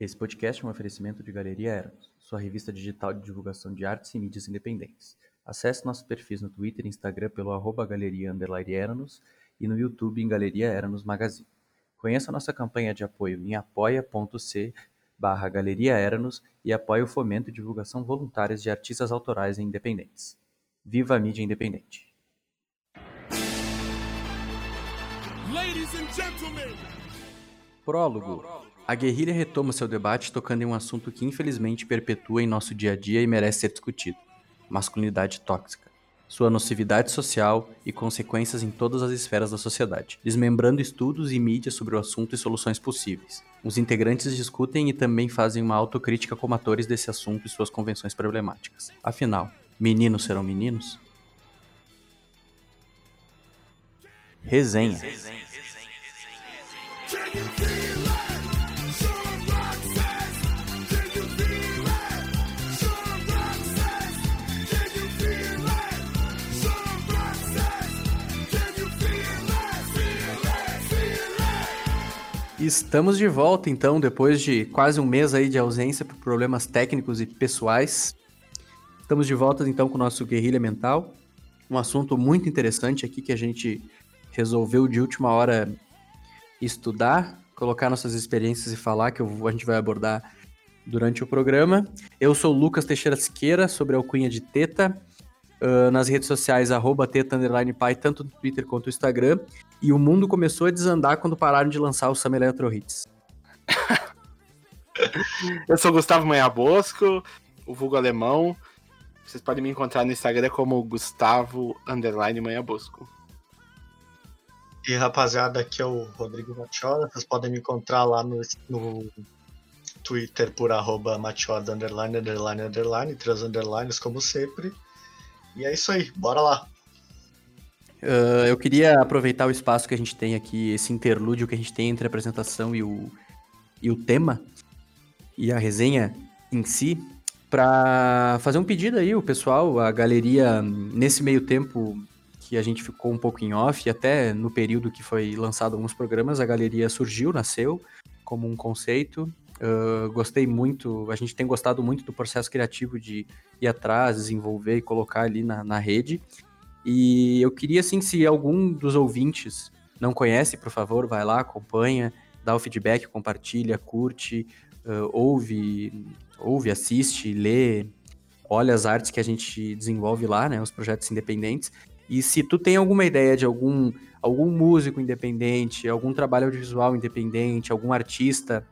Esse podcast é um oferecimento de Galeria Eros, sua revista digital de divulgação de artes e mídias independentes. Acesse nossos perfis no Twitter e Instagram pelo arroba galeria Eranos e no YouTube em Galeria Eranos Magazine. Conheça nossa campanha de apoio em apoia.c barra Galeria Eranos e apoie o fomento e divulgação voluntárias de artistas autorais e independentes. Viva a mídia independente! Prólogo. A guerrilha retoma seu debate tocando em um assunto que infelizmente perpetua em nosso dia a dia e merece ser discutido: masculinidade tóxica. Sua nocividade social e consequências em todas as esferas da sociedade, desmembrando estudos e mídias sobre o assunto e soluções possíveis. Os integrantes discutem e também fazem uma autocrítica como atores desse assunto e suas convenções problemáticas. Afinal, meninos serão meninos? Resenha. Estamos de volta, então, depois de quase um mês aí de ausência por problemas técnicos e pessoais. Estamos de volta, então, com o nosso Guerrilha Mental. Um assunto muito interessante aqui que a gente resolveu de última hora estudar, colocar nossas experiências e falar, que eu, a gente vai abordar durante o programa. Eu sou Lucas Teixeira Siqueira, sobre a alcunha de Teta, uh, nas redes sociais, arroba teta underline pai, tanto no Twitter quanto no Instagram. E o mundo começou a desandar quando pararam de lançar o Sam Electro Hits. Eu sou Gustavo Manha Bosco, o vulgo alemão. Vocês podem me encontrar no Instagram como Gustavo Underline Manha Bosco. E rapaziada, aqui é o Rodrigo Matiola. Vocês podem me encontrar lá no, no Twitter por arroba Matiola underline, underline, underline, três underlines como sempre. E é isso aí, bora lá. Uh, eu queria aproveitar o espaço que a gente tem aqui, esse interlúdio que a gente tem entre a apresentação e o, e o tema, e a resenha em si, para fazer um pedido aí, o pessoal, a galeria, nesse meio tempo, que a gente ficou um pouco em off, e até no período que foi lançado alguns programas, a galeria surgiu, nasceu como um conceito. Uh, gostei muito, a gente tem gostado muito do processo criativo de ir atrás, desenvolver e colocar ali na, na rede. E eu queria, assim, se algum dos ouvintes não conhece, por favor, vai lá, acompanha, dá o feedback, compartilha, curte, uh, ouve, ouve, assiste, lê, olha as artes que a gente desenvolve lá, né, os projetos independentes. E se tu tem alguma ideia de algum, algum músico independente, algum trabalho audiovisual independente, algum artista,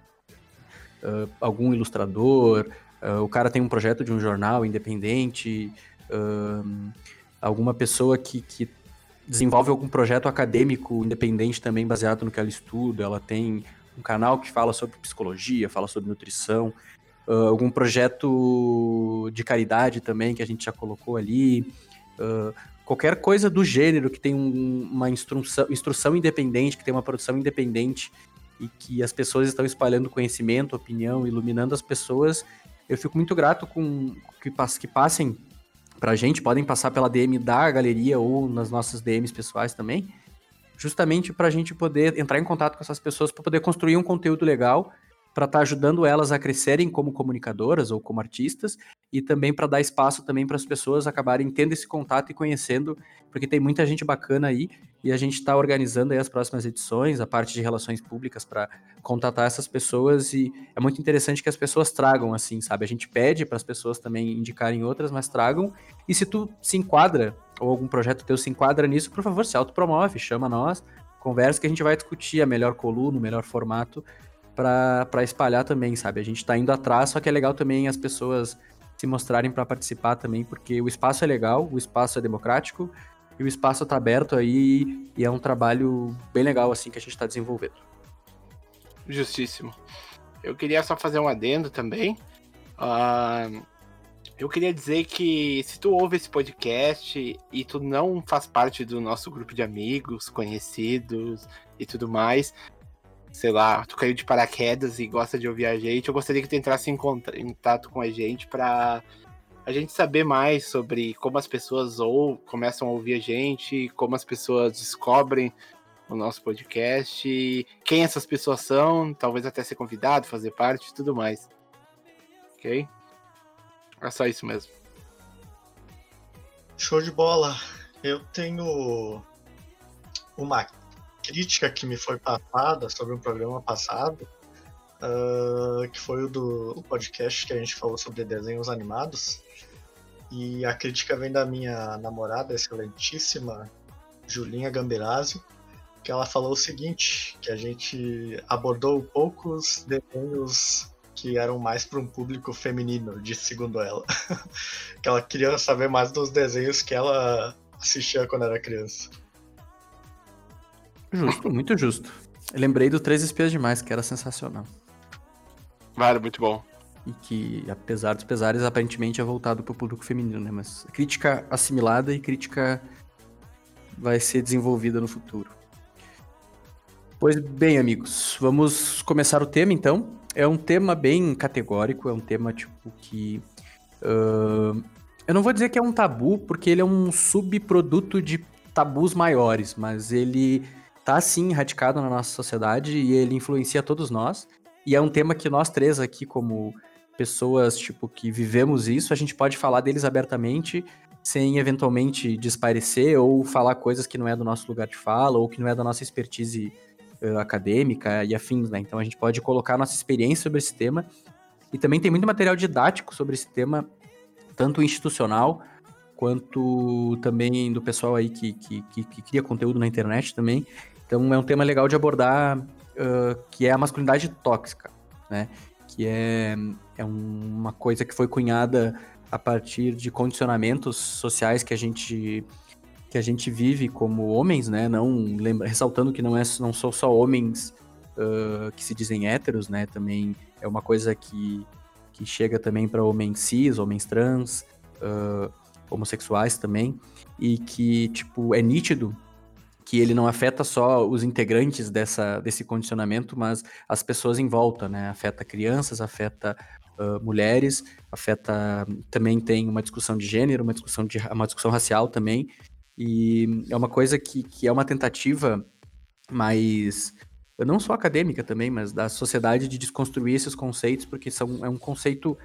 uh, algum ilustrador, uh, o cara tem um projeto de um jornal independente, uh, alguma pessoa que, que desenvolve algum projeto acadêmico independente também baseado no que ela estuda, ela tem um canal que fala sobre psicologia, fala sobre nutrição, uh, algum projeto de caridade também que a gente já colocou ali, uh, qualquer coisa do gênero que tem um, uma instrução, instrução independente, que tem uma produção independente e que as pessoas estão espalhando conhecimento, opinião, iluminando as pessoas, eu fico muito grato com que, que passem para a gente, podem passar pela DM da galeria ou nas nossas DMs pessoais também, justamente para a gente poder entrar em contato com essas pessoas, para poder construir um conteúdo legal para estar tá ajudando elas a crescerem como comunicadoras ou como artistas e também para dar espaço também para as pessoas acabarem tendo esse contato e conhecendo, porque tem muita gente bacana aí e a gente está organizando as próximas edições, a parte de relações públicas para contatar essas pessoas e é muito interessante que as pessoas tragam assim, sabe? A gente pede para as pessoas também indicarem outras, mas tragam. E se tu se enquadra ou algum projeto teu se enquadra nisso, por favor, se autopromove, chama nós, conversa que a gente vai discutir a melhor coluna, o melhor formato para espalhar também, sabe? A gente está indo atrás, só que é legal também as pessoas se mostrarem para participar também, porque o espaço é legal, o espaço é democrático e o espaço está aberto aí e é um trabalho bem legal assim que a gente está desenvolvendo. Justíssimo. Eu queria só fazer um adendo também. Uh, eu queria dizer que se tu ouve esse podcast e tu não faz parte do nosso grupo de amigos, conhecidos e tudo mais, sei lá, tu caiu de paraquedas e gosta de ouvir a gente, eu gostaria que tu entrasse em contato com a gente para a gente saber mais sobre como as pessoas ou começam a ouvir a gente, como as pessoas descobrem o nosso podcast, quem essas pessoas são, talvez até ser convidado, fazer parte e tudo mais. Ok? É só isso mesmo. Show de bola. Eu tenho uma crítica que me foi passada sobre um programa passado, uh, que foi o do o podcast que a gente falou sobre desenhos animados. E a crítica vem da minha namorada, excelentíssima Julinha Gamberazzi, que ela falou o seguinte, que a gente abordou poucos desenhos que eram mais para um público feminino, de segundo ela. que ela queria saber mais dos desenhos que ela assistia quando era criança. Justo, muito justo. Eu lembrei do Três Espias Demais, que era sensacional. Vale, muito bom. E que, apesar dos pesares, aparentemente é voltado para o público feminino, né? Mas crítica assimilada e crítica vai ser desenvolvida no futuro. Pois bem, amigos, vamos começar o tema então. É um tema bem categórico, é um tema tipo que. Uh, eu não vou dizer que é um tabu, porque ele é um subproduto de tabus maiores, mas ele tá sim radicado na nossa sociedade e ele influencia todos nós. E é um tema que nós três aqui, como pessoas tipo que vivemos isso, a gente pode falar deles abertamente, sem eventualmente desparecer ou falar coisas que não é do nosso lugar de fala ou que não é da nossa expertise uh, acadêmica e afins, né? Então a gente pode colocar nossa experiência sobre esse tema. E também tem muito material didático sobre esse tema, tanto institucional quanto também do pessoal aí que, que, que, que cria conteúdo na internet também. Então é um tema legal de abordar, uh, que é a masculinidade tóxica, né? Que é, é uma coisa que foi cunhada a partir de condicionamentos sociais que a gente que a gente vive como homens, né? Não lembra, ressaltando que não é não são só homens uh, que se dizem héteros, né? Também é uma coisa que, que chega também para homens cis, homens trans, uh, homossexuais também, e que tipo é nítido que ele não afeta só os integrantes dessa, desse condicionamento, mas as pessoas em volta, né? Afeta crianças, afeta uh, mulheres, afeta também tem uma discussão de gênero, uma discussão de uma discussão racial também, e é uma coisa que, que é uma tentativa mais não só acadêmica também, mas da sociedade de desconstruir esses conceitos, porque são, é um conceito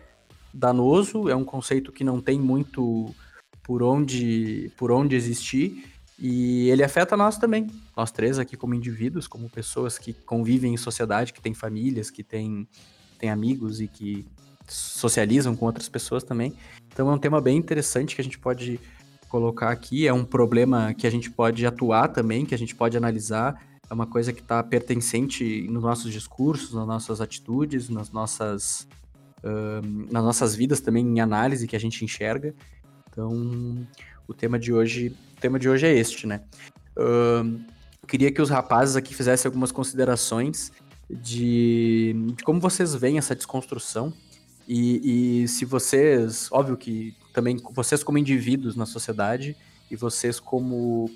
danoso, é um conceito que não tem muito por onde, por onde existir, e ele afeta nós também, nós três aqui como indivíduos, como pessoas que convivem em sociedade, que têm famílias, que têm, têm amigos e que socializam com outras pessoas também. Então é um tema bem interessante que a gente pode colocar aqui, é um problema que a gente pode atuar também, que a gente pode analisar, é uma coisa que está pertencente nos nossos discursos, nas nossas atitudes, nas nossas, uh, nas nossas vidas também em análise que a gente enxerga. Então, o tema de hoje tema de hoje é este, né? Uh, queria que os rapazes aqui fizessem algumas considerações de, de como vocês veem essa desconstrução e, e, se vocês, óbvio que também vocês como indivíduos na sociedade e vocês como,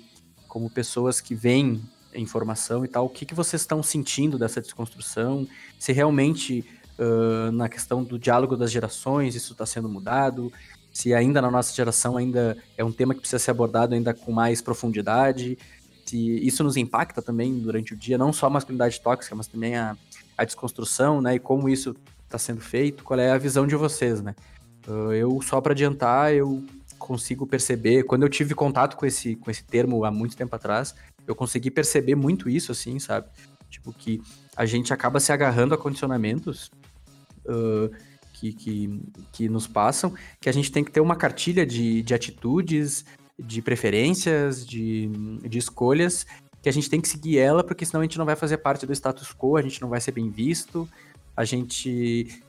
como pessoas que veem informação e tal, o que, que vocês estão sentindo dessa desconstrução? Se realmente uh, na questão do diálogo das gerações isso está sendo mudado? Se ainda na nossa geração ainda é um tema que precisa ser abordado ainda com mais profundidade, se isso nos impacta também durante o dia, não só a masculinidade tóxica, mas também a, a desconstrução, né, e como isso está sendo feito, qual é a visão de vocês, né? Uh, eu, só para adiantar, eu consigo perceber, quando eu tive contato com esse, com esse termo há muito tempo atrás, eu consegui perceber muito isso, assim, sabe? Tipo, que a gente acaba se agarrando a condicionamentos uh, que, que, que nos passam, que a gente tem que ter uma cartilha de, de atitudes, de preferências, de, de escolhas, que a gente tem que seguir ela, porque senão a gente não vai fazer parte do status quo, a gente não vai ser bem visto, a gente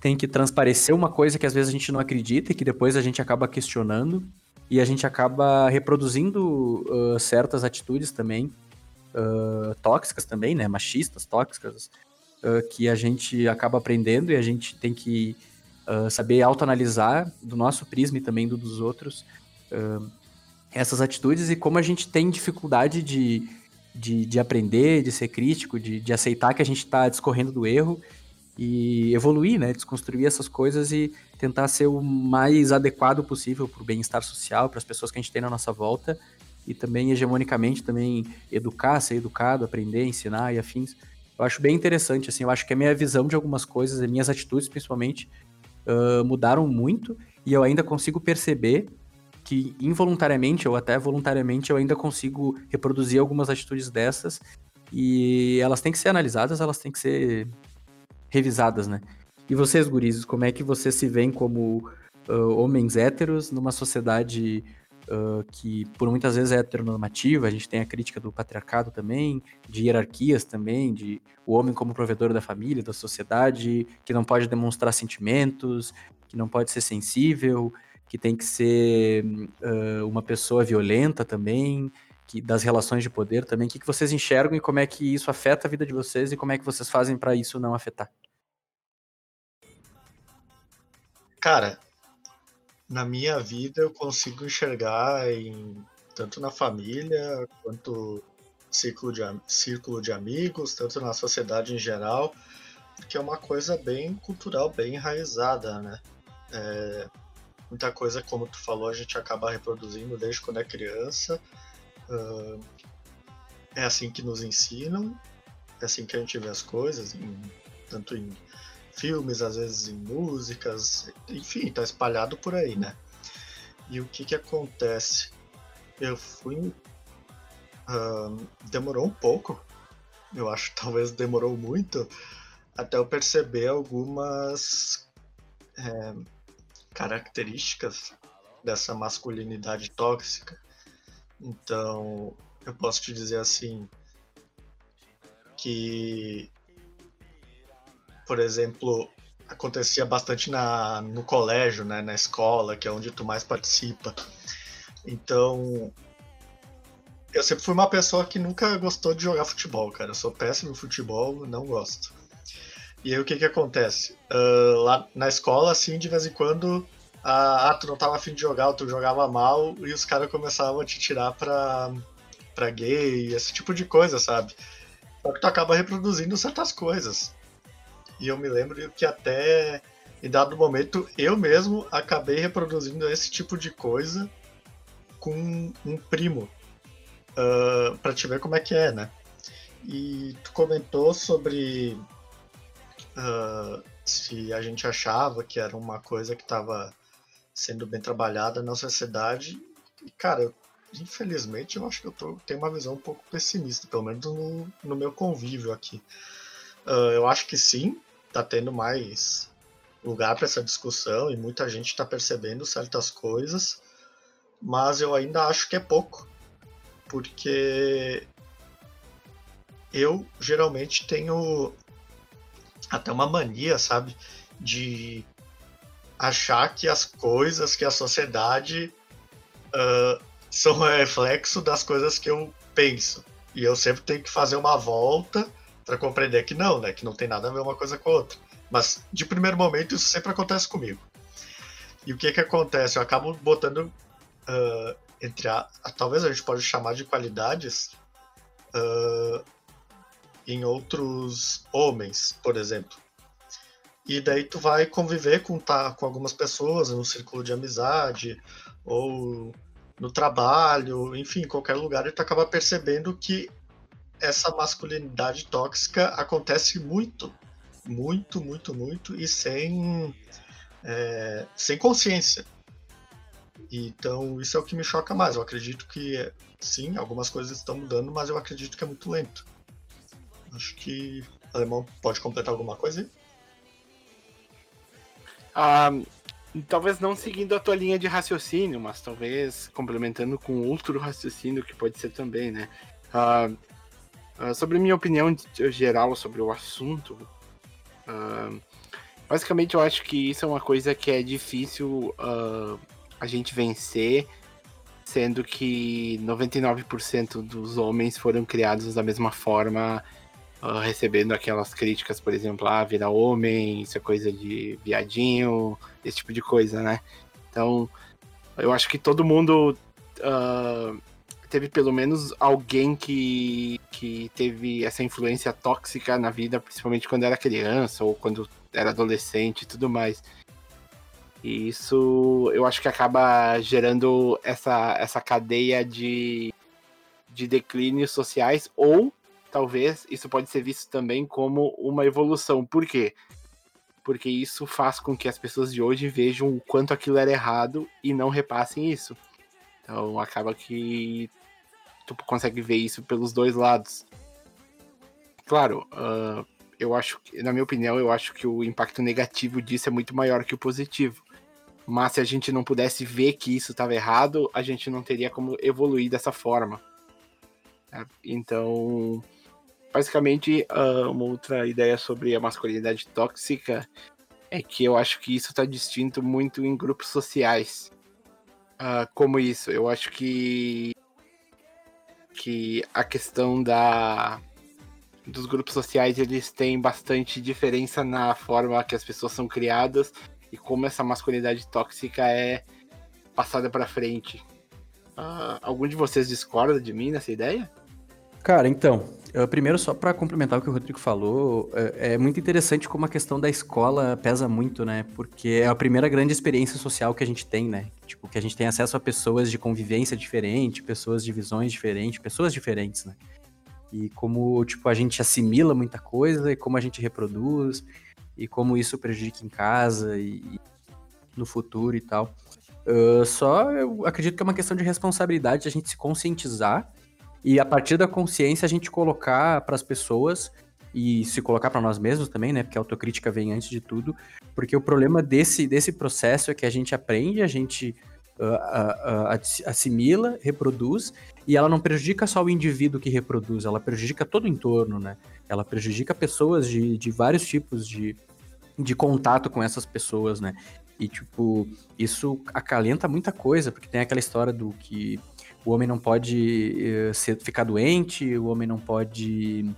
tem que transparecer uma coisa que às vezes a gente não acredita e que depois a gente acaba questionando, e a gente acaba reproduzindo uh, certas atitudes também, uh, tóxicas também, né, machistas, tóxicas, uh, que a gente acaba aprendendo e a gente tem que uh, saber autoanalisar do nosso prisma e também do dos outros uh, essas atitudes e como a gente tem dificuldade de, de, de aprender, de ser crítico, de, de aceitar que a gente está discorrendo do erro e evoluir, né? Desconstruir essas coisas e tentar ser o mais adequado possível para o bem-estar social, para as pessoas que a gente tem na nossa volta e também hegemonicamente também educar, ser educado, aprender, ensinar e afins. Eu acho bem interessante, assim, eu acho que a minha visão de algumas coisas, as minhas atitudes principalmente, uh, mudaram muito e eu ainda consigo perceber que involuntariamente ou até voluntariamente eu ainda consigo reproduzir algumas atitudes dessas e elas têm que ser analisadas, elas têm que ser revisadas, né? E vocês, gurizes, como é que vocês se veem como uh, homens héteros numa sociedade uh, que por muitas vezes é heteronormativa, a gente tem a crítica do patriarcado também, de hierarquias também, de o homem como provedor da família, da sociedade, que não pode demonstrar sentimentos, que não pode ser sensível, que tem que ser uh, uma pessoa violenta também, que, das relações de poder também. O que, que vocês enxergam e como é que isso afeta a vida de vocês e como é que vocês fazem para isso não afetar? Cara, na minha vida eu consigo enxergar em tanto na família quanto círculo de, círculo de amigos, tanto na sociedade em geral, que é uma coisa bem cultural, bem enraizada, né? É, muita coisa, como tu falou, a gente acaba reproduzindo desde quando é criança. Uh, é assim que nos ensinam, é assim que a gente vê as coisas, em, tanto em filmes, às vezes em músicas, enfim, tá espalhado por aí, né? E o que que acontece? Eu fui. Uh, demorou um pouco, eu acho talvez demorou muito, até eu perceber algumas é, características dessa masculinidade tóxica. Então, eu posso te dizer assim que por exemplo, acontecia bastante na, no colégio, né, na escola, que é onde tu mais participa. Então, eu sempre fui uma pessoa que nunca gostou de jogar futebol, cara. Eu sou péssimo em futebol, não gosto. E aí o que que acontece? Uh, lá na escola, assim, de vez em quando, ah, tu não tava afim de jogar, tu jogava mal, e os caras começavam a te tirar pra, pra gay, esse tipo de coisa, sabe? Só que tu acaba reproduzindo certas coisas. E eu me lembro que até em dado momento eu mesmo acabei reproduzindo esse tipo de coisa com um primo. Uh, para te ver como é que é, né? E tu comentou sobre uh, se a gente achava que era uma coisa que estava sendo bem trabalhada na sociedade. E, cara, infelizmente eu acho que eu tô, tenho uma visão um pouco pessimista, pelo menos no, no meu convívio aqui. Uh, eu acho que sim, tá tendo mais lugar para essa discussão e muita gente está percebendo certas coisas, mas eu ainda acho que é pouco, porque eu geralmente tenho até uma mania, sabe, de achar que as coisas, que a sociedade uh, são reflexo das coisas que eu penso. E eu sempre tenho que fazer uma volta para compreender que não, né? Que não tem nada a ver uma coisa com a outra. Mas de primeiro momento isso sempre acontece comigo. E o que que acontece? Eu acabo botando uh, entre a, talvez a gente pode chamar de qualidades uh, em outros homens, por exemplo. E daí tu vai conviver com tá com algumas pessoas no círculo de amizade ou no trabalho, enfim, em qualquer lugar, e tu acaba percebendo que essa masculinidade tóxica acontece muito, muito, muito, muito e sem, é, sem consciência. Então, isso é o que me choca mais. Eu acredito que, sim, algumas coisas estão mudando, mas eu acredito que é muito lento. Acho que o Alemão pode completar alguma coisa aí? Ah, talvez não seguindo a tua linha de raciocínio, mas talvez complementando com outro raciocínio que pode ser também, né? Ah, Uh, sobre minha opinião geral sobre o assunto, uh, basicamente eu acho que isso é uma coisa que é difícil uh, a gente vencer, sendo que 99% dos homens foram criados da mesma forma, recebendo aquelas críticas, por exemplo, ah, virar homem, isso é coisa de viadinho, esse tipo de coisa, né? Então, eu acho que todo mundo teve pelo menos alguém que, que teve essa influência tóxica na vida, principalmente quando era criança ou quando era adolescente e tudo mais. E isso eu acho que acaba gerando essa, essa cadeia de, de declínios sociais, ou talvez isso pode ser visto também como uma evolução. Por quê? Porque isso faz com que as pessoas de hoje vejam o quanto aquilo era errado e não repassem isso. Então acaba que tu consegue ver isso pelos dois lados. Claro, uh, eu acho que, na minha opinião, eu acho que o impacto negativo disso é muito maior que o positivo. Mas se a gente não pudesse ver que isso estava errado, a gente não teria como evoluir dessa forma. Então, basicamente, uh, uma outra ideia sobre a masculinidade tóxica é que eu acho que isso está distinto muito em grupos sociais. Uh, como isso? Eu acho que que a questão da dos grupos sociais eles têm bastante diferença na forma que as pessoas são criadas e como essa masculinidade tóxica é passada para frente. Uh, algum de vocês discorda de mim nessa ideia? Cara, então, primeiro só para complementar o que o Rodrigo falou, é, é, muito interessante como a questão da escola pesa muito, né? Porque é a primeira grande experiência social que a gente tem, né? Tipo, que a gente tem acesso a pessoas de convivência diferente, pessoas de visões diferentes, pessoas diferentes, né? E como, tipo, a gente assimila muita coisa e como a gente reproduz e como isso prejudica em casa e, e no futuro e tal. Uh, só eu acredito que é uma questão de responsabilidade a gente se conscientizar e a partir da consciência a gente colocar para as pessoas e se colocar para nós mesmos também, né? Porque a autocrítica vem antes de tudo. Porque o problema desse, desse processo é que a gente aprende, a gente uh, uh, uh, assimila, reproduz, e ela não prejudica só o indivíduo que reproduz, ela prejudica todo o entorno, né? Ela prejudica pessoas de, de vários tipos de, de contato com essas pessoas, né? E, tipo, isso acalenta muita coisa, porque tem aquela história do que o homem não pode uh, ser, ficar doente, o homem não pode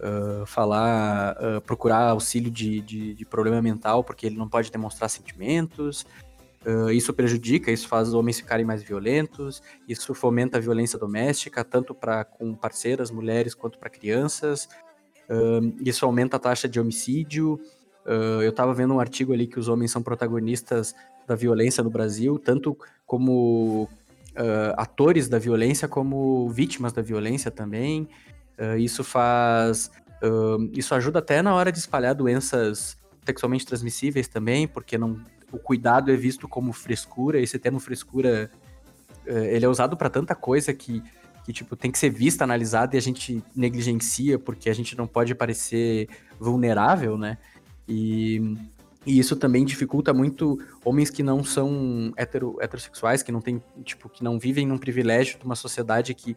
uh, falar, uh, procurar auxílio de, de, de, problema mental, porque ele não pode demonstrar sentimentos. isso prejudica, isso faz os homens ficarem mais violentos, isso fomenta a violência doméstica, tanto para com parceiras, mulheres, quanto para crianças. isso aumenta a taxa de homicídio, eu estava vendo um artigo ali que os homens são protagonistas da violência no Brasil, tanto como uh, atores da violência, como vítimas da violência também. Uh, isso faz. isso ajuda até na hora de espalhar doenças sexualmente transmissíveis também, porque não, o cuidado é visto como frescura, esse termo frescura ele é usado para tanta coisa que, que tipo tem que ser vista, analisada e a gente negligencia porque a gente não pode parecer vulnerável, né? E, e isso também dificulta muito homens que não são hetero, heterossexuais, que não tem, tipo, que não vivem num privilégio de uma sociedade que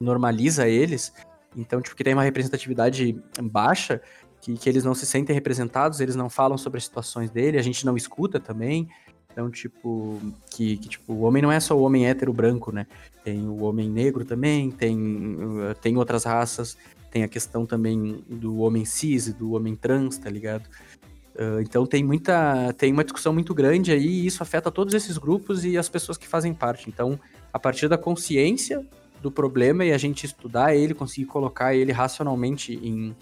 normaliza eles. Então, tipo, que tem uma representatividade baixa, que, que eles não se sentem representados, eles não falam sobre as situações dele, a gente não escuta também. Então, tipo, que, que tipo, o homem não é só o homem hétero branco, né? Tem o homem negro também, tem, tem outras raças, tem a questão também do homem cis e do homem trans, tá ligado? Uh, então tem muita. tem uma discussão muito grande aí e isso afeta todos esses grupos e as pessoas que fazem parte. Então, a partir da consciência do problema e a gente estudar ele, conseguir colocar ele racionalmente em,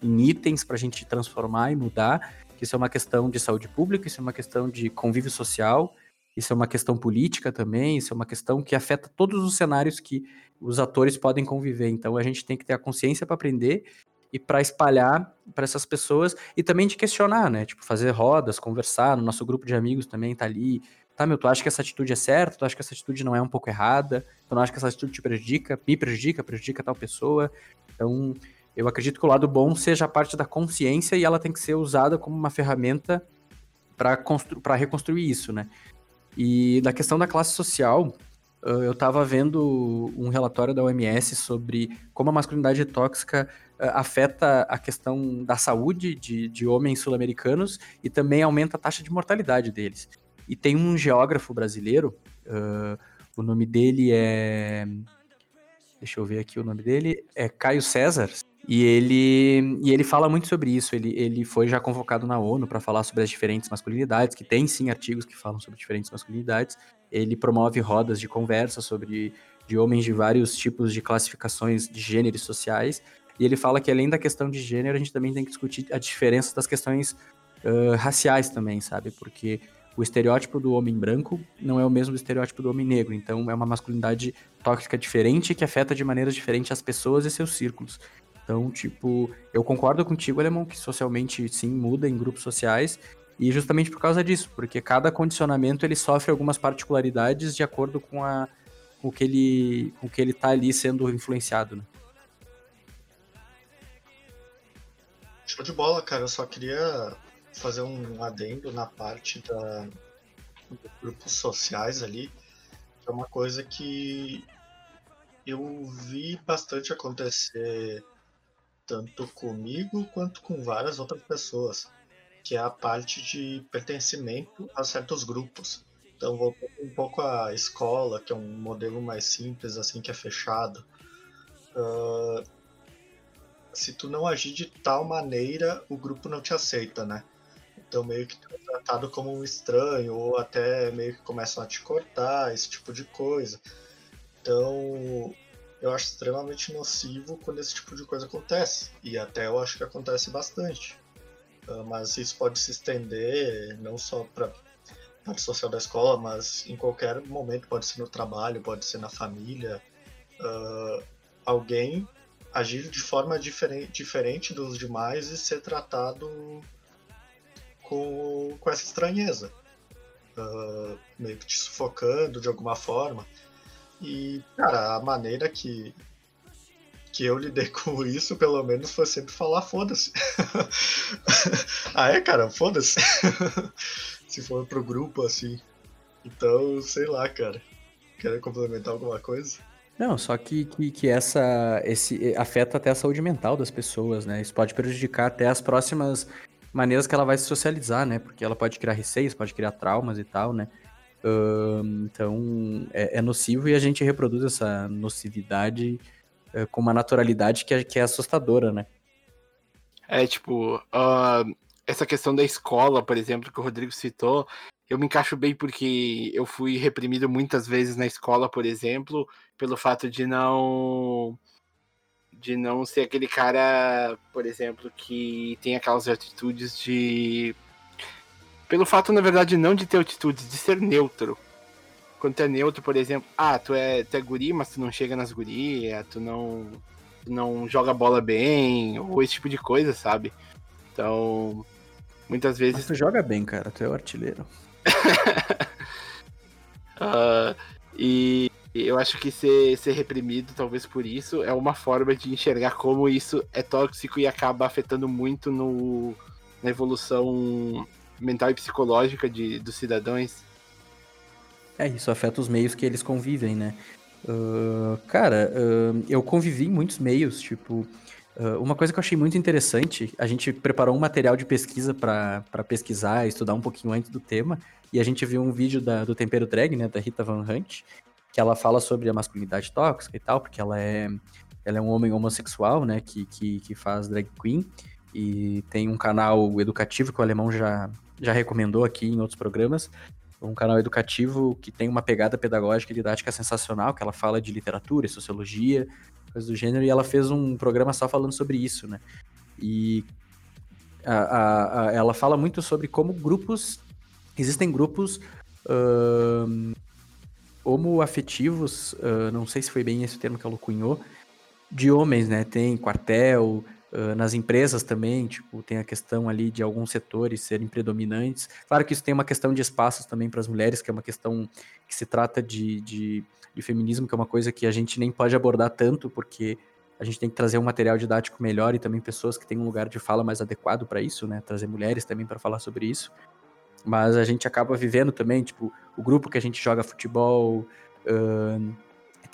em itens para a gente transformar e mudar, que isso é uma questão de saúde pública, isso é uma questão de convívio social, isso é uma questão política também, isso é uma questão que afeta todos os cenários que os atores podem conviver. Então a gente tem que ter a consciência para aprender e para espalhar para essas pessoas e também de questionar, né? Tipo, fazer rodas, conversar, no nosso grupo de amigos também tá ali. Tá, meu, tu acha que essa atitude é certa? Tu acha que essa atitude não é um pouco errada? Tu não acha que essa atitude te prejudica? Me prejudica? Prejudica tal pessoa? Então, eu acredito que o lado bom seja a parte da consciência e ela tem que ser usada como uma ferramenta para reconstruir isso, né? E da questão da classe social, eu estava vendo um relatório da OMS sobre como a masculinidade tóxica afeta a questão da saúde de, de homens sul-americanos e também aumenta a taxa de mortalidade deles. E tem um geógrafo brasileiro, uh, o nome dele é. Deixa eu ver aqui o nome dele, é Caio César, e ele, e ele fala muito sobre isso. Ele, ele foi já convocado na ONU para falar sobre as diferentes masculinidades, que tem sim artigos que falam sobre diferentes masculinidades. Ele promove rodas de conversa sobre de homens de vários tipos de classificações de gêneros sociais. E ele fala que além da questão de gênero, a gente também tem que discutir a diferença das questões uh, raciais também, sabe? Porque o estereótipo do homem branco não é o mesmo do estereótipo do homem negro. Então é uma masculinidade tóxica diferente que afeta de maneiras diferentes as pessoas e seus círculos. Então, tipo, eu concordo contigo, Alemão, que socialmente sim muda em grupos sociais, e justamente por causa disso, porque cada condicionamento ele sofre algumas particularidades de acordo com, a, com o que ele com que ele tá ali sendo influenciado, né? Show de bola, cara. Eu só queria fazer um adendo na parte da, dos grupos sociais ali, é uma coisa que eu vi bastante acontecer tanto comigo quanto com várias outras pessoas, que é a parte de pertencimento a certos grupos. Então, voltando um pouco à escola, que é um modelo mais simples, assim, que é fechado. Uh, se tu não agir de tal maneira, o grupo não te aceita, né? Então, meio que tu é tratado como um estranho, ou até meio que começam a te cortar, esse tipo de coisa. Então, eu acho extremamente nocivo quando esse tipo de coisa acontece. E até eu acho que acontece bastante. Uh, mas isso pode se estender não só para parte social da escola, mas em qualquer momento, pode ser no trabalho, pode ser na família. Uh, alguém agir de forma diferente, diferente dos demais e ser tratado com, com essa estranheza. Uh, meio que te sufocando de alguma forma. E, cara, a maneira que, que eu lidei com isso, pelo menos, foi sempre falar foda-se. ah, é, cara? Foda-se. Se for pro grupo, assim. Então, sei lá, cara. Quer complementar alguma coisa? Não, só que, que, que, essa esse afeta até a saúde mental das pessoas, né? Isso pode prejudicar até as próximas maneiras que ela vai se socializar, né? Porque ela pode criar receios, pode criar traumas e tal, né? então é, é, nocivo e a gente reproduz essa nocividade uh, com uma naturalidade que é, que é assustadora, né? É, tipo, uh, essa questão da escola, por exemplo, que o Rodrigo citou, eu me encaixo bem porque eu fui reprimido muitas vezes na escola, por exemplo, pelo fato de não de não ser aquele cara, por exemplo, que tem aquelas atitudes de pelo fato, na verdade, não de ter atitudes, de ser neutro. Quando tu é neutro, por exemplo, ah, tu é, tu é guri, mas tu não chega nas gurias, tu não, tu não joga bola bem, ou esse tipo de coisa, sabe? Então, muitas vezes. Mas tu joga bem, cara, tu é o artilheiro. Uh, e eu acho que ser, ser reprimido, talvez por isso, é uma forma de enxergar como isso é tóxico e acaba afetando muito no, na evolução mental e psicológica de, dos cidadãos. É, isso afeta os meios que eles convivem, né? Uh, cara, uh, eu convivi em muitos meios, tipo, uh, uma coisa que eu achei muito interessante, a gente preparou um material de pesquisa para pesquisar, estudar um pouquinho antes do tema, e a gente viu um vídeo da, do Tempero Drag, né, da Rita Van Hunt, que ela fala sobre a masculinidade tóxica e tal, porque ela é, ela é um homem homossexual, né, que, que, que faz drag queen, e tem um canal educativo que o alemão já, já recomendou aqui em outros programas. Um canal educativo que tem uma pegada pedagógica e didática sensacional, que ela fala de literatura, sociologia, coisas do gênero, e ela fez um programa só falando sobre isso, né? E a, a, a, ela fala muito sobre como grupos. Existem grupos uh, homoafetivos, uh, não sei se foi bem esse termo que ela cunhou, de homens, né? Tem quartel, nas empresas também, tipo, tem a questão ali de alguns setores serem predominantes. Claro que isso tem uma questão de espaços também para as mulheres, que é uma questão que se trata de, de, de, feminismo, que é uma coisa que a gente nem pode abordar tanto, porque a gente tem que trazer um material didático melhor e também pessoas que têm um lugar de fala mais adequado para isso, né? Trazer mulheres também para falar sobre isso. Mas a gente acaba vivendo também, tipo, o grupo que a gente joga futebol. Uh,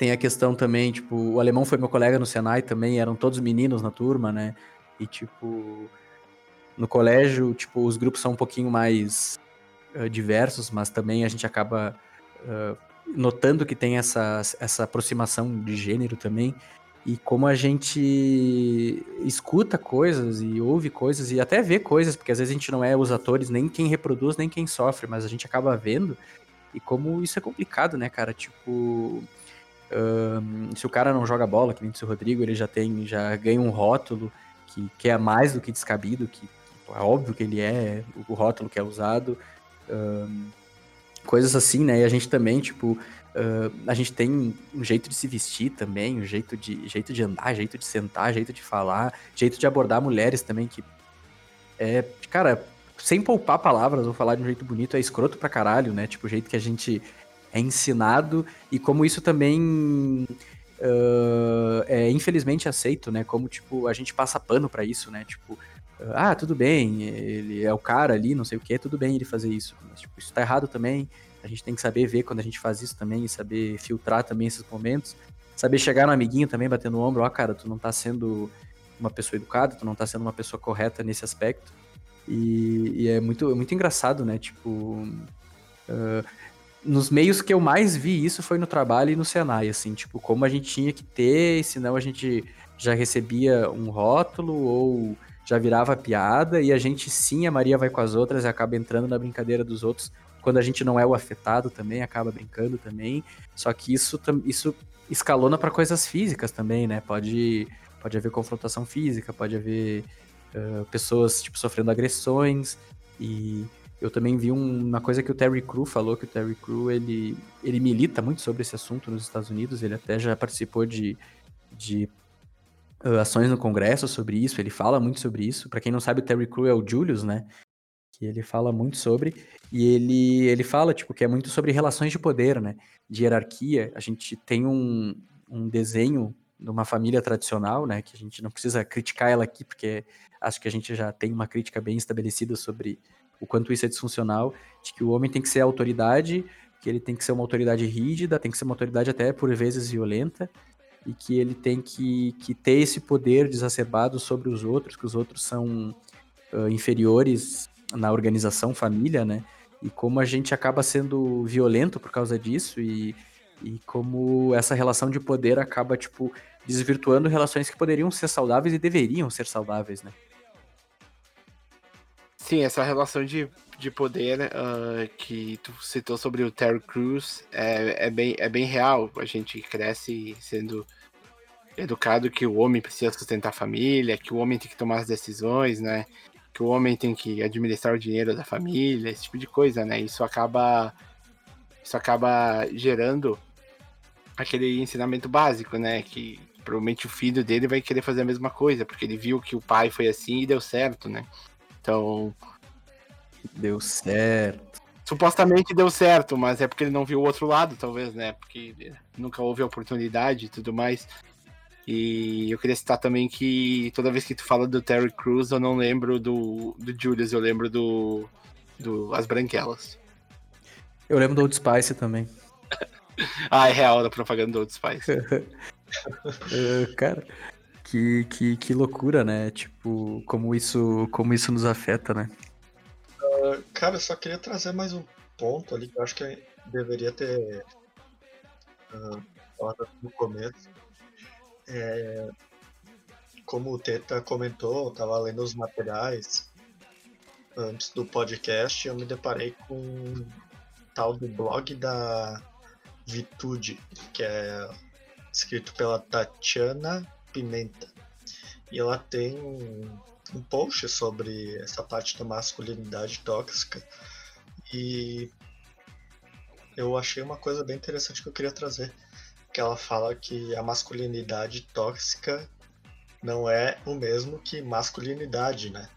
tem a questão também, tipo, o alemão foi meu colega no Senai também, eram todos meninos na turma, né? E, tipo, no colégio, tipo, os grupos são um pouquinho mais uh, diversos, mas também a gente acaba uh, notando que tem essa, essa aproximação de gênero também. E como a gente escuta coisas e ouve coisas e até vê coisas, porque às vezes a gente não é os atores, nem quem reproduz, nem quem sofre, mas a gente acaba vendo. E como isso é complicado, né, cara? Tipo, se o cara não joga bola, que nem o Rodrigo, ele já tem, já ganha um rótulo que, que é mais do que descabido, que é óbvio que ele é o rótulo que é usado. Coisas assim, né? E a gente também, tipo, uh, a gente tem um jeito de se vestir também, um jeito de, jeito de andar, jeito de sentar, jeito de falar, jeito de abordar mulheres também, que é, cara, sem poupar palavras ou falar de um jeito bonito, é escroto pra caralho, né? Tipo, o jeito que a gente é ensinado e como isso também uh, é infelizmente aceito, né? Como, tipo, a gente passa pano para isso, né? Tipo, ah, tudo bem, ele é o cara ali, não sei o que, tudo bem ele fazer isso. Mas, tipo, isso tá errado também. A gente tem que saber ver quando a gente faz isso também e saber filtrar também esses momentos. Saber chegar no amiguinho também, batendo no ombro, ó, oh, cara, tu não tá sendo uma pessoa educada, tu não tá sendo uma pessoa correta nesse aspecto. E, e é muito, muito engraçado, né? Tipo, uh, nos meios que eu mais vi isso foi no trabalho e no Senai, assim, tipo, como a gente tinha que ter, senão a gente já recebia um rótulo ou já virava piada, e a gente sim, a Maria vai com as outras e acaba entrando na brincadeira dos outros. Quando a gente não é o afetado também, acaba brincando também. Só que isso, isso escalona para coisas físicas também, né? Pode, pode haver confrontação física, pode haver uh, pessoas, tipo, sofrendo agressões, e eu também vi um, uma coisa que o Terry Crew falou, que o Terry Crew, ele, ele milita muito sobre esse assunto nos Estados Unidos, ele até já participou de, de uh, ações no Congresso sobre isso, ele fala muito sobre isso. Para quem não sabe, o Terry Crew é o Julius, né? Que ele fala muito sobre, e ele, ele fala, tipo, que é muito sobre relações de poder, né? De hierarquia. A gente tem um, um desenho de uma família tradicional, né? Que a gente não precisa criticar ela aqui, porque acho que a gente já tem uma crítica bem estabelecida sobre o quanto isso é disfuncional, de que o homem tem que ser autoridade, que ele tem que ser uma autoridade rígida, tem que ser uma autoridade até por vezes violenta, e que ele tem que, que ter esse poder desacerbado sobre os outros, que os outros são uh, inferiores na organização família, né? E como a gente acaba sendo violento por causa disso e, e como essa relação de poder acaba, tipo, desvirtuando relações que poderiam ser saudáveis e deveriam ser saudáveis, né? Sim, essa relação de, de poder uh, que tu citou sobre o Terry Crews é, é, bem, é bem real. A gente cresce sendo educado que o homem precisa sustentar a família, que o homem tem que tomar as decisões, né? Que o homem tem que administrar o dinheiro da família, esse tipo de coisa, né? Isso acaba isso acaba gerando aquele ensinamento básico, né? Que provavelmente o filho dele vai querer fazer a mesma coisa, porque ele viu que o pai foi assim e deu certo, né? Então. Deu certo. Supostamente deu certo, mas é porque ele não viu o outro lado, talvez, né? Porque nunca houve oportunidade e tudo mais. E eu queria citar também que toda vez que tu fala do Terry Crews, eu não lembro do, do Julius, eu lembro do, do As Branquelas. Eu lembro do Old Spice também. ah, é real da propaganda do Old Spice. uh, cara, que, que, que loucura, né? Tipo, como isso, como isso nos afeta, né? Uh, cara, eu só queria trazer mais um ponto ali que eu acho que deveria ter uh, falado no começo. É, como o Teta comentou, eu tava lendo os materiais antes do podcast eu me deparei com um tal do blog da Vitude, que é escrito pela Tatiana Pimenta. E ela tem um, um post sobre essa parte da masculinidade tóxica. E eu achei uma coisa bem interessante que eu queria trazer. Que ela fala que a masculinidade tóxica não é o mesmo que masculinidade, né?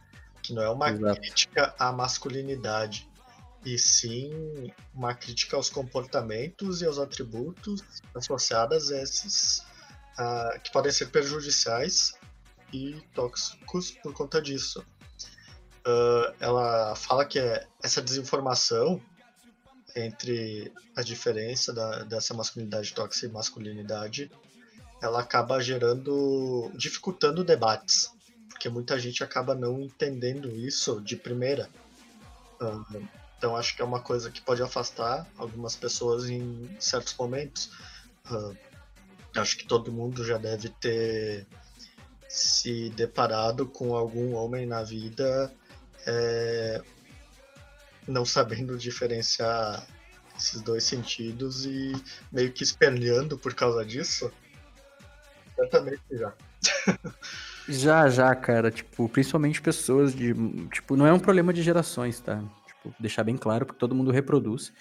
Que não é uma Exato. crítica à masculinidade, e sim uma crítica aos comportamentos e aos atributos associados a esses uh, que podem ser prejudiciais e tóxicos por conta disso. Uh, ela fala que é essa desinformação entre a diferença da, dessa masculinidade tóxica e masculinidade, ela acaba gerando, dificultando debates, porque muita gente acaba não entendendo isso de primeira. Uh, então acho que é uma coisa que pode afastar algumas pessoas em certos momentos. Uh, acho que todo mundo já deve ter se deparado com algum homem na vida é, não sabendo diferenciar esses dois sentidos e meio que espelhando por causa disso. Certamente já. já, já, cara. Tipo, principalmente pessoas de. Tipo, não é um problema de gerações, tá? tipo, deixar bem claro, porque todo mundo reproduz.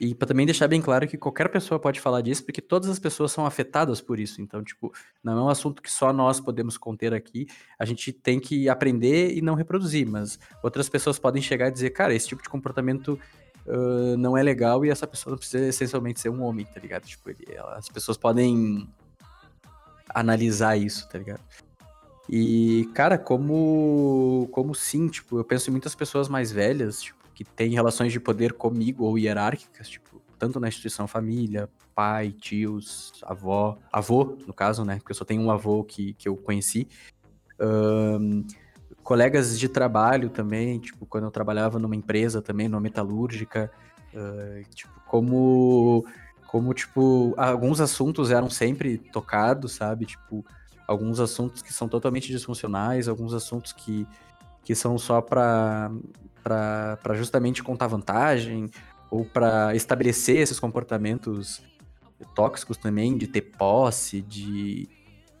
E para também deixar bem claro que qualquer pessoa pode falar disso, porque todas as pessoas são afetadas por isso. Então, tipo, não é um assunto que só nós podemos conter aqui. A gente tem que aprender e não reproduzir, mas outras pessoas podem chegar e dizer, cara, esse tipo de comportamento uh, não é legal e essa pessoa não precisa essencialmente ser um homem, tá ligado? Tipo, ele, as pessoas podem analisar isso, tá ligado? E, cara, como, como sim, tipo, eu penso em muitas pessoas mais velhas, tipo, que têm relações de poder comigo ou hierárquicas, tipo, tanto na instituição família, pai, tios, avó, avô, no caso, né? Porque eu só tenho um avô que, que eu conheci. Um, colegas de trabalho também, tipo, quando eu trabalhava numa empresa também, numa metalúrgica, uh, tipo, como, como, tipo, alguns assuntos eram sempre tocados, sabe? Tipo, alguns assuntos que são totalmente disfuncionais, alguns assuntos que, que são só para para justamente contar vantagem ou para estabelecer esses comportamentos tóxicos também, de ter posse, de,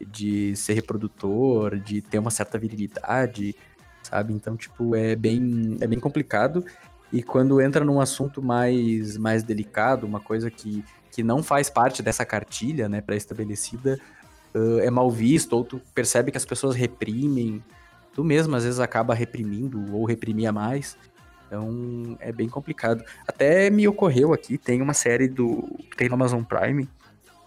de ser reprodutor, de ter uma certa virilidade, sabe? Então, tipo, é bem, é bem complicado. E quando entra num assunto mais, mais delicado, uma coisa que, que não faz parte dessa cartilha, né, pré-estabelecida, uh, é mal visto, ou tu percebe que as pessoas reprimem, tu mesmo às vezes acaba reprimindo ou reprimia mais. Então é bem complicado. Até me ocorreu aqui, tem uma série do que tem no Amazon Prime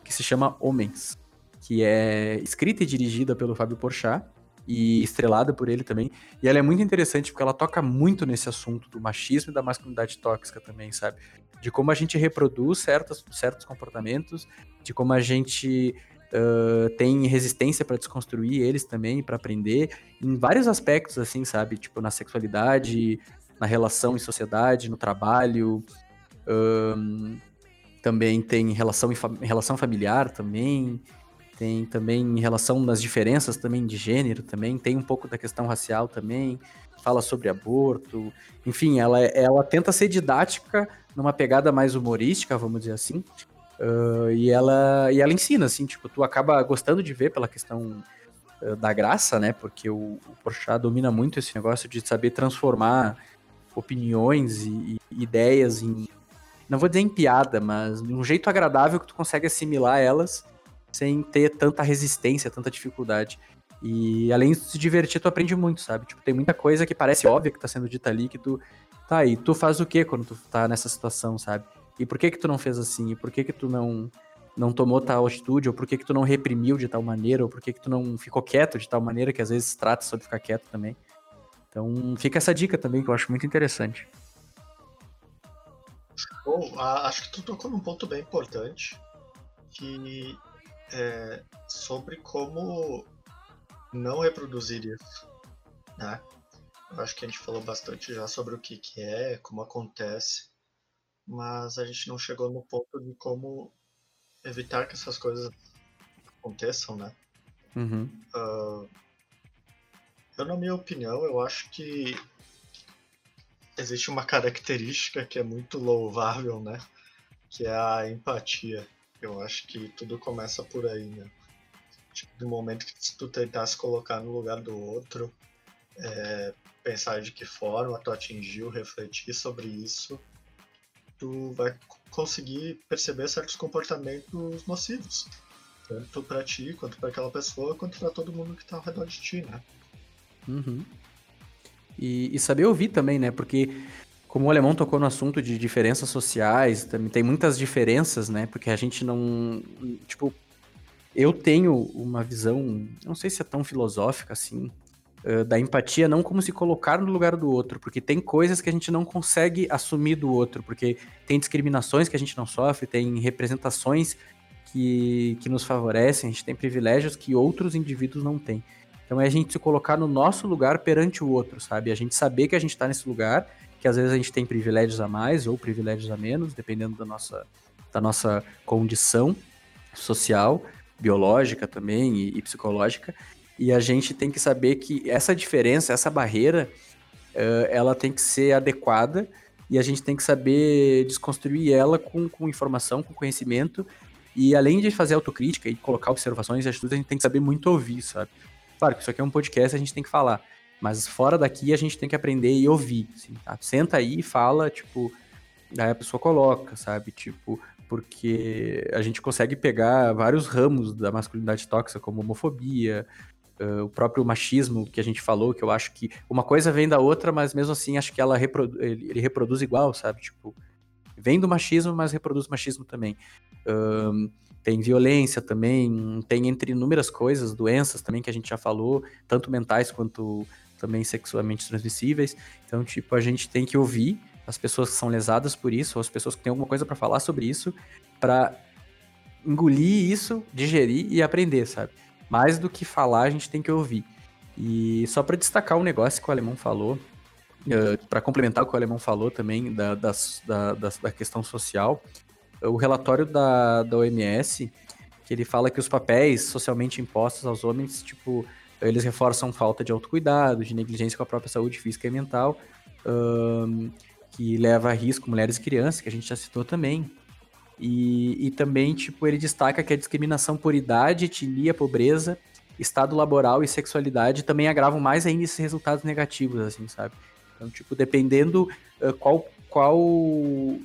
que se chama Homens, que é escrita e dirigida pelo Fábio Porchat e estrelada por ele também. E ela é muito interessante porque ela toca muito nesse assunto do machismo e da masculinidade tóxica também, sabe? De como a gente reproduz certos, certos comportamentos, de como a gente uh, tem resistência para desconstruir eles também, para aprender, em vários aspectos, assim, sabe? Tipo, na sexualidade, na relação em sociedade, no trabalho. Um, também tem relação, em relação familiar também. Tem também em relação nas diferenças também de gênero também. Tem um pouco da questão racial também. Fala sobre aborto. Enfim, ela, ela tenta ser didática numa pegada mais humorística, vamos dizer assim. Uh, e, ela, e ela ensina, assim, tipo, tu acaba gostando de ver pela questão uh, da graça, né? Porque o, o Porchat domina muito esse negócio de saber transformar opiniões e, e, ideias em. Não vou dizer em piada, mas de um jeito agradável que tu consegue assimilar elas sem ter tanta resistência, tanta dificuldade. E além de se divertir, tu aprende muito, sabe? Tipo, tem muita coisa que parece óbvia que tá sendo dita ali, que tu. Tá, e tu faz o que quando tu tá nessa situação, sabe? E por que que tu não fez assim? E por que que tu não não tomou tal atitude? Ou por que que tu não reprimiu de tal maneira? Ou por que que tu não ficou quieto de tal maneira? Que às vezes trata sobre ficar quieto também. Então fica essa dica também que eu acho muito interessante. Bom, acho que tu tocou num ponto bem importante que é sobre como não reproduzir isso, né? Eu acho que a gente falou bastante já sobre o que, que é, como acontece, mas a gente não chegou no ponto de como evitar que essas coisas aconteçam, né? Uhum. Uh, eu, na minha opinião, eu acho que existe uma característica que é muito louvável, né? Que é a empatia. Eu acho que tudo começa por aí, né? Tipo, do momento que tu tentar se colocar no lugar do outro, é, pensar de que forma tu atingiu, refletir sobre isso, tu vai conseguir perceber certos comportamentos nocivos. Tanto para ti, quanto para aquela pessoa, quanto para todo mundo que tá ao redor de ti, né? Uhum. E, e, saber ouvir também, né? Porque, como o Alemão tocou no assunto de diferenças sociais, também tem muitas diferenças, né? Porque a gente não. Tipo, eu tenho uma visão, não sei se é tão filosófica assim, da empatia, não como se colocar no lugar do outro, porque tem coisas que a gente não consegue assumir do outro, porque tem discriminações que a gente não sofre, tem representações que, que nos favorecem, a gente tem privilégios que outros indivíduos não têm. Então é a gente se colocar no nosso lugar perante o outro, sabe? A gente saber que a gente está nesse lugar, que às vezes a gente tem privilégios a mais ou privilégios a menos, dependendo da nossa, da nossa condição social, biológica também e, e psicológica. E a gente tem que saber que essa diferença, essa barreira, uh, ela tem que ser adequada e a gente tem que saber desconstruir ela com, com informação, com conhecimento. E além de fazer autocrítica e colocar observações e atitudes, a gente tem que saber muito ouvir, sabe? Claro que isso aqui é um podcast, a gente tem que falar. Mas fora daqui a gente tem que aprender e ouvir. Assim, tá? Senta aí e fala, tipo, Daí a pessoa coloca, sabe? Tipo, porque a gente consegue pegar vários ramos da masculinidade tóxica, como homofobia, uh, o próprio machismo que a gente falou, que eu acho que uma coisa vem da outra, mas mesmo assim acho que ela reprodu ele, reproduz igual, sabe? Tipo, vem do machismo, mas reproduz machismo também. Um, tem violência também, tem entre inúmeras coisas, doenças também que a gente já falou, tanto mentais quanto também sexualmente transmissíveis. Então, tipo, a gente tem que ouvir as pessoas que são lesadas por isso, ou as pessoas que têm alguma coisa para falar sobre isso, para engolir isso, digerir e aprender, sabe? Mais do que falar, a gente tem que ouvir. E só para destacar um negócio que o alemão falou, uh, eh, para complementar o que o alemão falou também da, da, da, da questão social, o relatório da, da OMS, que ele fala que os papéis socialmente impostos aos homens, tipo, eles reforçam falta de autocuidado, de negligência com a própria saúde física e mental, que leva a risco mulheres e crianças, que a gente já citou também. E, e também, tipo, ele destaca que a discriminação por idade, etnia, pobreza, estado laboral e sexualidade também agravam mais ainda esses resultados negativos, assim, sabe? Então, tipo, dependendo uh, qual, qual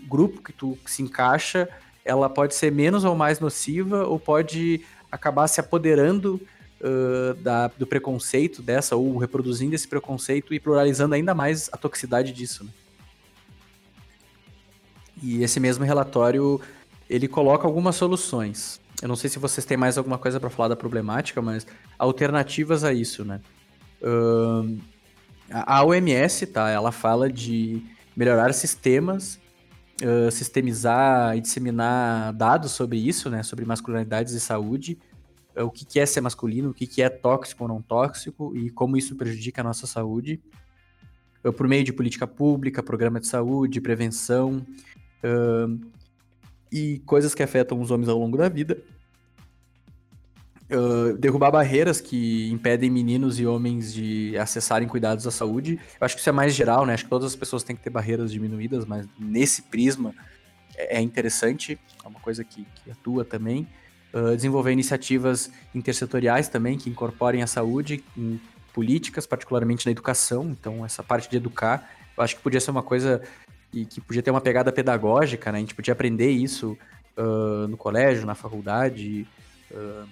grupo que tu se encaixa, ela pode ser menos ou mais nociva, ou pode acabar se apoderando uh, da, do preconceito dessa, ou reproduzindo esse preconceito e pluralizando ainda mais a toxicidade disso, né? E esse mesmo relatório, ele coloca algumas soluções. Eu não sei se vocês têm mais alguma coisa para falar da problemática, mas alternativas a isso, né? Uh, a OMS, tá? Ela fala de melhorar sistemas, uh, sistemizar e disseminar dados sobre isso, né? Sobre masculinidades e saúde, uh, o que, que, é ser masculino, o que, que é tóxico ou não tóxico e como isso prejudica a nossa saúde, por meio de política pública, programa de saúde, prevenção, e coisas que afetam os homens ao longo da vida. Uh, derrubar barreiras que impedem meninos e homens de acessarem cuidados da saúde. Eu acho que isso é mais geral, né? Acho que todas as pessoas têm que ter barreiras diminuídas, mas nesse prisma é, é interessante, é uma coisa que, que atua também. Uh, desenvolver iniciativas intersetoriais também que incorporem a saúde em políticas, particularmente na educação. Então, essa parte de educar, eu acho que podia ser uma coisa e que podia ter uma pegada pedagógica, né? A gente podia aprender isso uh, no colégio, na faculdade, uh,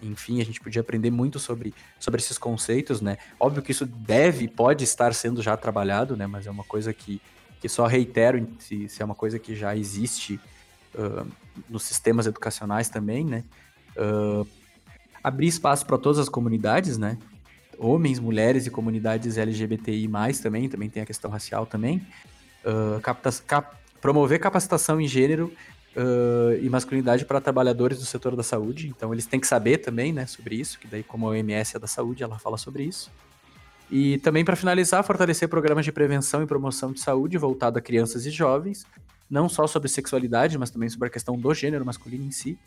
enfim, a gente podia aprender muito sobre, sobre esses conceitos, né? Óbvio que isso deve, pode estar sendo já trabalhado, né? Mas é uma coisa que, que só reitero se, se é uma coisa que já existe uh, nos sistemas educacionais também, né? abrir espaço para todas as comunidades, né? Homens, mulheres e comunidades LGBTI+, também, também tem a questão racial também uh, capta cap promover capacitação em gênero uh, e masculinidade para trabalhadores do setor da saúde. Então eles têm que saber também, né, sobre isso, que daí como a OMS é da saúde, ela fala sobre isso. E também para finalizar, fortalecer programas de prevenção e promoção de saúde voltado a crianças e jovens, não só sobre sexualidade, mas também sobre a questão do gênero masculino em si,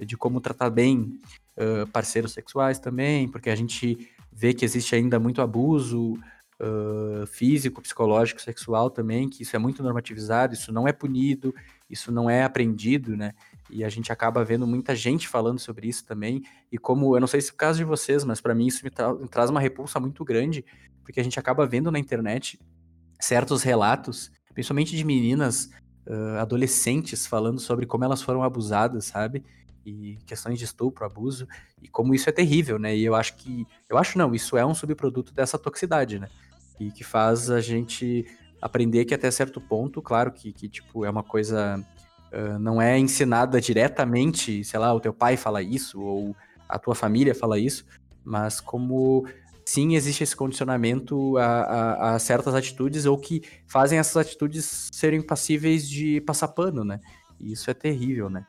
de como tratar bem uh, parceiros sexuais também, porque a gente vê que existe ainda muito abuso, uh, físico, psicológico, sexual também, que isso é muito normativizado, isso não é punido, isso não é aprendido, né? E a gente acaba vendo muita gente falando sobre isso também. E como, eu não sei se é o caso de vocês, mas para mim isso me, tra me traz uma repulsa muito grande, porque a gente acaba vendo na internet certos relatos, principalmente de meninas uh, adolescentes falando sobre como elas foram abusadas, sabe? E questões de estupro, abuso, e como isso é terrível, né? E eu acho que. Eu acho não, isso é um subproduto dessa toxicidade, né? E que faz a gente aprender que até certo ponto, claro que, que tipo, é uma coisa. Uh, não é ensinada diretamente, sei lá, o teu pai fala isso, ou a tua família fala isso, mas como sim existe esse condicionamento a, a, a, certas atitudes ou que fazem essas atitudes serem passíveis de passar pano, né? E isso é terrível, né?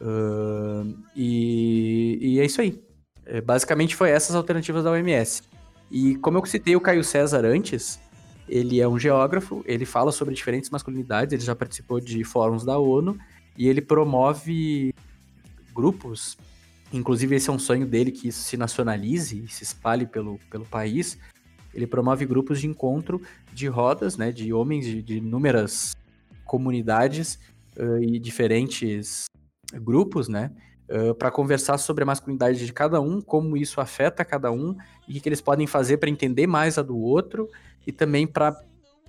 Uh, e, e, é isso aí. É, basicamente foi essas alternativas da OMS. E como eu citei o Caio César antes, ele é um geógrafo, ele fala sobre diferentes masculinidades, ele já participou de fóruns da ONU e ele promove grupos, inclusive esse é um sonho dele que isso se nacionalize e se espalhe pelo, pelo país. Ele promove grupos de encontro de rodas, né, de homens de, de inúmeras comunidades uh, e diferentes grupos, né, uh, para conversar sobre a masculinidade de cada um, como isso afeta cada um e o que eles podem fazer para entender mais a do outro e também para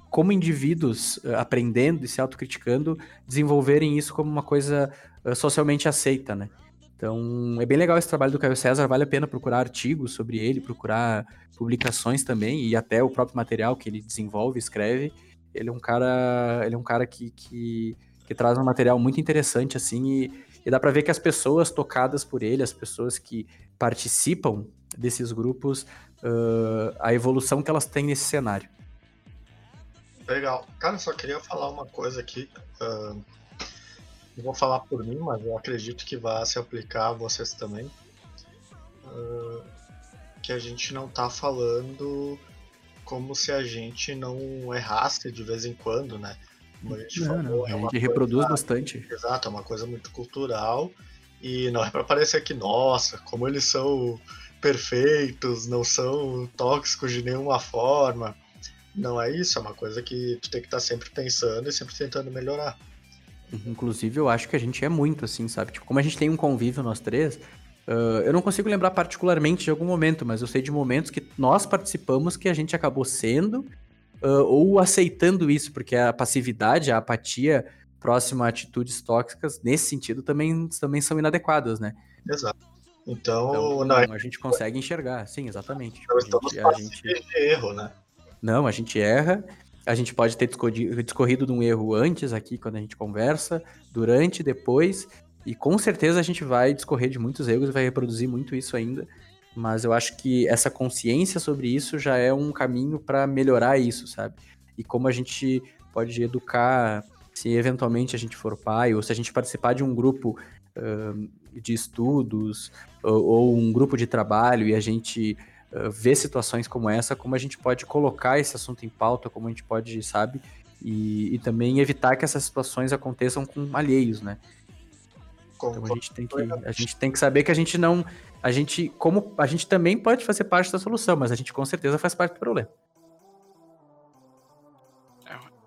como indivíduos uh, aprendendo e se autocriticando, desenvolverem isso como uma coisa uh, socialmente aceita, né? Então, é bem legal esse trabalho do Caio César, vale a pena procurar artigos sobre ele, procurar publicações também e até o próprio material que ele desenvolve, escreve. Ele é um cara, ele é um cara que, que, que traz um material muito interessante assim e, e dá para ver que as pessoas tocadas por ele, as pessoas que participam desses grupos, uh, a evolução que elas têm nesse cenário. Legal. Cara, só queria falar uma coisa aqui. Uh, não vou falar por mim, mas eu acredito que vai se aplicar a vocês também. Uh, que a gente não tá falando como se a gente não errasse de vez em quando, né? Como a gente não, falou, não. É a gente reproduz coisa, bastante. Exato, é uma coisa muito cultural. E não é para parecer que, nossa, como eles são perfeitos, não são tóxicos de nenhuma forma. Não é isso, é uma coisa que tu tem que estar tá sempre pensando e sempre tentando melhorar. Inclusive, eu acho que a gente é muito assim, sabe? Tipo, como a gente tem um convívio nós três, uh, eu não consigo lembrar particularmente de algum momento, mas eu sei de momentos que nós participamos que a gente acabou sendo uh, ou aceitando isso, porque a passividade, a apatia próxima a atitudes tóxicas, nesse sentido, também, também são inadequadas, né? Exato. Então, então não, a gente consegue enxergar, sim, exatamente. Então, tipo, a gente, a gente... erro, né? Não, a gente erra, a gente pode ter discorrido de um erro antes aqui, quando a gente conversa, durante, depois, e com certeza a gente vai discorrer de muitos erros e vai reproduzir muito isso ainda. Mas eu acho que essa consciência sobre isso já é um caminho para melhorar isso, sabe? E como a gente pode educar, se eventualmente a gente for pai, ou se a gente participar de um grupo uh, de estudos, ou, ou um grupo de trabalho, e a gente uh, ver situações como essa, como a gente pode colocar esse assunto em pauta, como a gente pode, sabe, e, e também evitar que essas situações aconteçam com alheios, né? Então a gente, tem que, a gente tem que saber que a gente não. A gente, como a gente também pode fazer parte da solução, mas a gente com certeza faz parte do problema.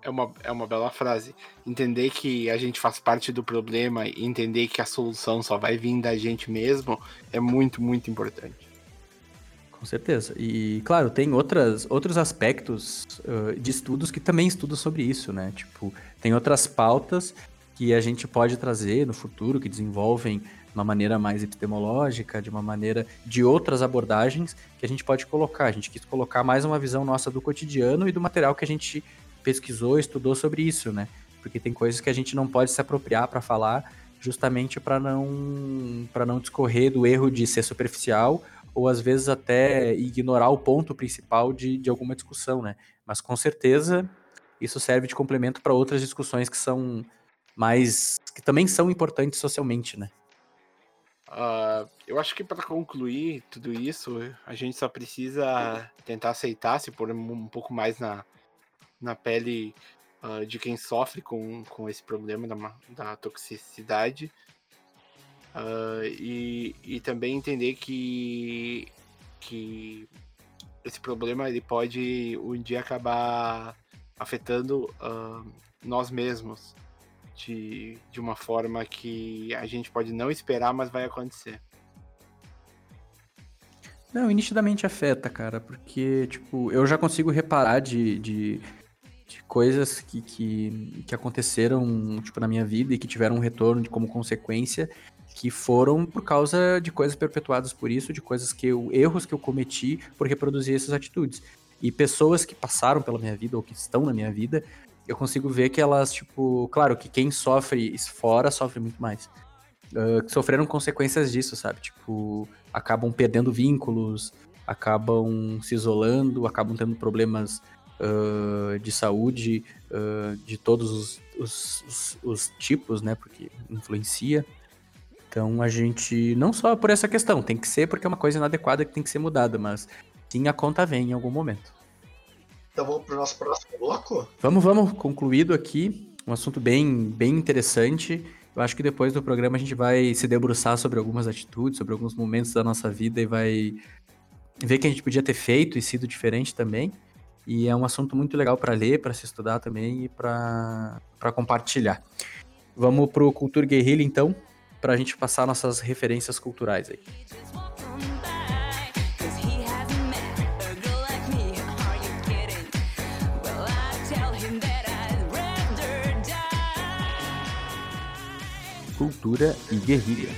É uma, é uma bela frase. Entender que a gente faz parte do problema e entender que a solução só vai vir da gente mesmo é muito, muito importante. Com certeza. E, claro, tem outras, outros aspectos uh, de estudos que também estudam sobre isso, né? Tipo, tem outras pautas que a gente pode trazer no futuro, que desenvolvem de uma maneira mais epistemológica, de uma maneira de outras abordagens que a gente pode colocar. A gente quis colocar mais uma visão nossa do cotidiano e do material que a gente pesquisou, estudou sobre isso, né? Porque tem coisas que a gente não pode se apropriar para falar, justamente para não para não discorrer do erro de ser superficial ou às vezes até ignorar o ponto principal de, de alguma discussão, né? Mas com certeza isso serve de complemento para outras discussões que são mais. que também são importantes socialmente, né? Uh, eu acho que para concluir tudo isso, a gente só precisa tentar aceitar, se pôr um pouco mais na, na pele uh, de quem sofre com, com esse problema da, da toxicidade Uh, e, e também entender que, que esse problema ele pode um dia acabar afetando nós mesmos de, de uma forma que a gente pode não esperar, mas vai acontecer. Não, nitidamente afeta, cara, porque, tipo, eu já consigo reparar de, de, de coisas que, que, que aconteceram, tipo, na minha vida e que tiveram um retorno de, como consequência que foram por causa de coisas perpetuadas por isso, de coisas que eu, erros que eu cometi por reproduzir essas atitudes. E pessoas que passaram pela minha vida ou que estão na minha vida, eu consigo ver que elas, tipo, claro que quem sofre fora sofre muito mais. Uh, que sofreram consequências disso, sabe? Tipo, acabam perdendo vínculos, acabam se isolando, acabam tendo problemas uh, de saúde uh, de todos os, os, os, os tipos, né? Porque influencia. Então a gente, não só por essa questão, tem que ser porque é uma coisa inadequada que tem que ser mudada, mas sim a conta vem em algum momento. Então vamos para o nosso próximo bloco? Vamos, vamos, concluído aqui, um assunto bem, bem interessante. Eu acho que depois do programa a gente vai se debruçar sobre algumas atitudes, sobre alguns momentos da nossa vida e vai ver que a gente podia ter feito e sido diferente também. E é um assunto muito legal para ler, para se estudar também e para compartilhar. Vamos para o Cultura Guerrilha, então. para a gente passar nossas referências culturais aí. Cultura e guerrilha.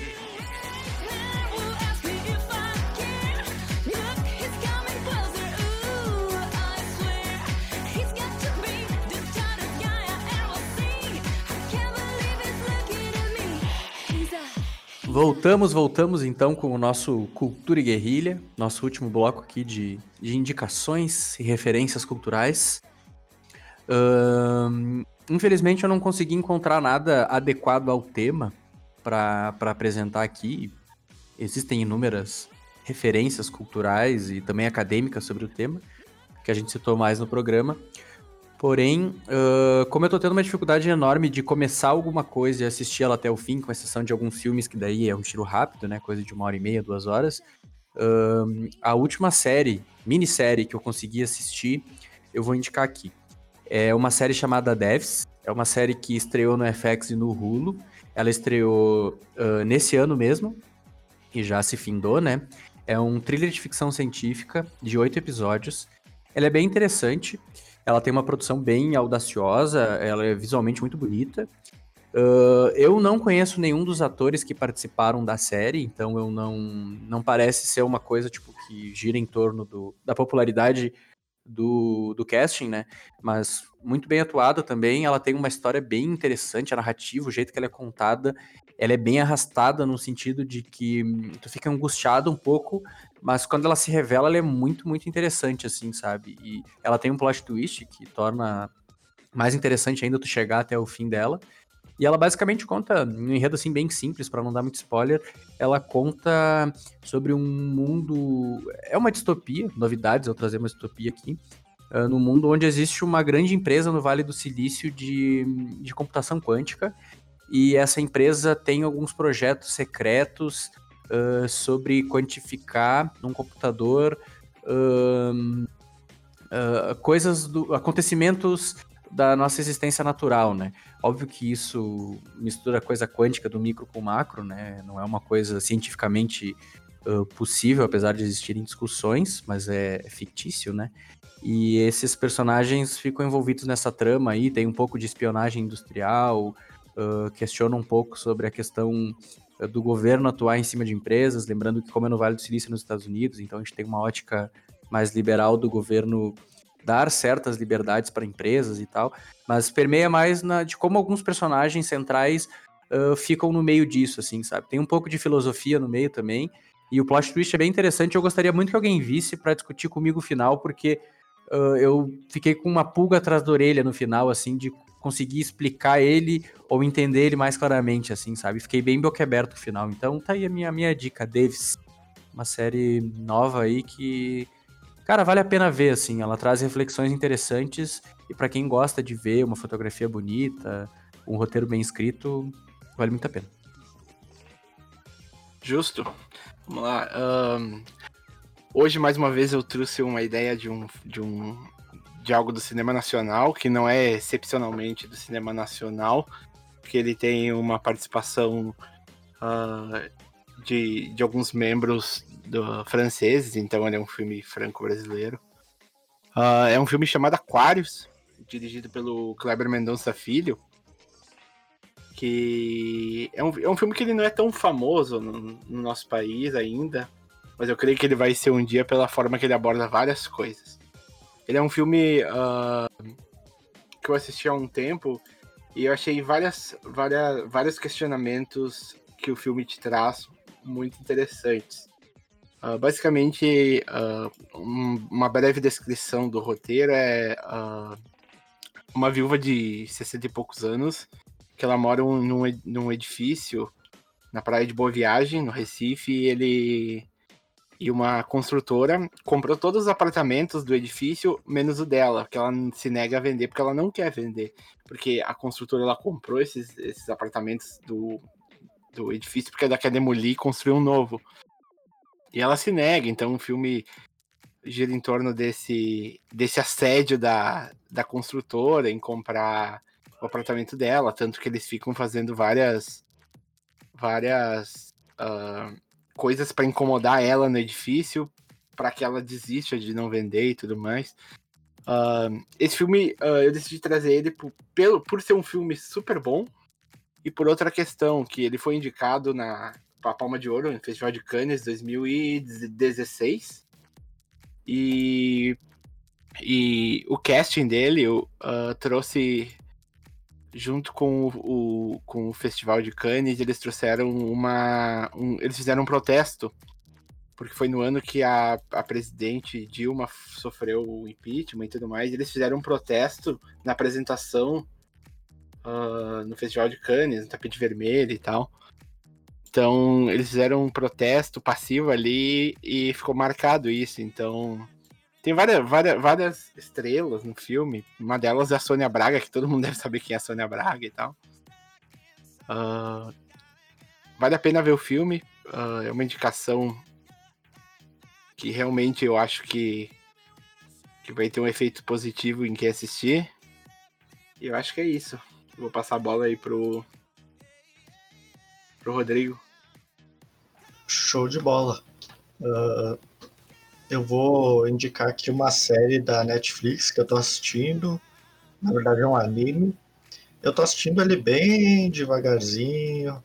Voltamos, voltamos então com o nosso Cultura e Guerrilha, nosso último bloco aqui de, de indicações e referências culturais. Uh, infelizmente eu não consegui encontrar nada adequado ao tema para apresentar aqui. Existem inúmeras referências culturais e também acadêmicas sobre o tema, que a gente citou mais no programa. Porém, uh, como eu tô tendo uma dificuldade enorme de começar alguma coisa e assistir ela até o fim, com exceção de alguns filmes que daí é um tiro rápido, né? Coisa de uma hora e meia, duas horas. Uh, a última série, minissérie que eu consegui assistir, eu vou indicar aqui. É uma série chamada Devs. É uma série que estreou no FX e no Hulu. Ela estreou uh, nesse ano mesmo e já se findou, né? É um thriller de ficção científica de oito episódios. Ela é bem interessante. Ela tem uma produção bem audaciosa, ela é visualmente muito bonita. Uh, eu não conheço nenhum dos atores que participaram da série, então eu não não parece ser uma coisa tipo que gira em torno do, da popularidade do, do casting, né? Mas muito bem atuada também. Ela tem uma história bem interessante, a narrativa, o jeito que ela é contada, ela é bem arrastada no sentido de que tu fica angustiado um pouco, mas quando ela se revela, ela é muito, muito interessante, assim, sabe? E ela tem um plot twist que torna mais interessante ainda tu chegar até o fim dela. E ela basicamente conta, um enredo assim bem simples, para não dar muito spoiler, ela conta sobre um mundo. É uma distopia, novidades, eu trazer uma distopia aqui. Uh, no mundo onde existe uma grande empresa no Vale do Silício de, de computação quântica. E essa empresa tem alguns projetos secretos uh, sobre quantificar num computador uh, coisas do acontecimentos da nossa existência natural, né? Óbvio que isso mistura coisa quântica do micro com macro, né? Não é uma coisa cientificamente uh, possível, apesar de existirem discussões, mas é, é, fictício, né? E esses personagens ficam envolvidos nessa trama aí, tem um pouco de espionagem industrial, uh, questiona um pouco sobre a questão do governo atuar em cima de empresas, lembrando que como é no Vale do Silício nos Estados Unidos, então a gente tem uma ótica mais liberal do governo dar certas liberdades para empresas e tal, mas permeia mais na, de como alguns personagens centrais uh, ficam no meio disso, assim, sabe? Tem um pouco de filosofia no meio também, e o plot twist é bem interessante, eu gostaria muito que alguém visse para discutir comigo o final, porque uh, eu fiquei com uma pulga atrás da orelha no final, assim, de conseguir explicar ele ou entender ele mais claramente, assim, sabe? Fiquei bem boquiaberto no final. Então tá aí a minha, minha dica, Davis. Uma série nova aí que, cara, vale a pena ver, assim. Ela traz reflexões interessantes e para quem gosta de ver uma fotografia bonita, um roteiro bem escrito, vale muito a pena. Justo. Vamos lá. Um, hoje, mais uma vez, eu trouxe uma ideia de um, de um de algo do cinema nacional, que não é excepcionalmente do cinema nacional, porque ele tem uma participação uh, de, de alguns membros do, franceses, então ele é um filme franco-brasileiro. Uh, é um filme chamado Aquários, dirigido pelo Kleber Mendonça Filho, que é um, é um filme que ele não é tão famoso no, no nosso país ainda, mas eu creio que ele vai ser um dia pela forma que ele aborda várias coisas. Ele é um filme uh, que eu assisti há um tempo e eu achei várias, várias, vários questionamentos que o filme te traz muito interessantes. Uh, basicamente, uh, um, uma breve descrição do roteiro é uma viúva de 60 e poucos anos que ela mora num, num edifício na praia de Boa Viagem, no Recife, e ele e uma construtora comprou todos os apartamentos do edifício, menos o dela, que ela se nega a vender porque ela não quer vender. Porque a construtora ela comprou esses, esses apartamentos do, do edifício porque ela quer demolir e construir um novo. E ela se nega, então o filme gira em torno desse, desse assédio da, da construtora em comprar o apartamento dela, tanto que eles ficam fazendo várias várias uh, coisas para incomodar ela no edifício, para que ela desista de não vender e tudo mais. Uh, esse filme, uh, eu decidi trazer ele por, pelo, por ser um filme super bom e por outra questão, que ele foi indicado na pra Palma de Ouro no Festival de Cannes 2016. E, e o casting dele uh, trouxe junto com o, com o Festival de Cannes, eles trouxeram uma. Um, eles fizeram um protesto, porque foi no ano que a, a presidente Dilma sofreu o impeachment e tudo mais. Eles fizeram um protesto na apresentação uh, no Festival de Cannes, no tapete vermelho e tal. Então, eles fizeram um protesto passivo ali e ficou marcado isso. Então, tem várias, várias, várias estrelas no filme. Uma delas é a Sônia Braga, que todo mundo deve saber quem é a Sônia Braga e tal. Uh, vale a pena ver o filme. Uh, é uma indicação que realmente eu acho que, que vai ter um efeito positivo em quem assistir. E eu acho que é isso. Vou passar a bola aí pro, pro Rodrigo. Show de bola. Uh, eu vou indicar aqui uma série da Netflix que eu tô assistindo. Na verdade é um anime. Eu tô assistindo ele bem devagarzinho.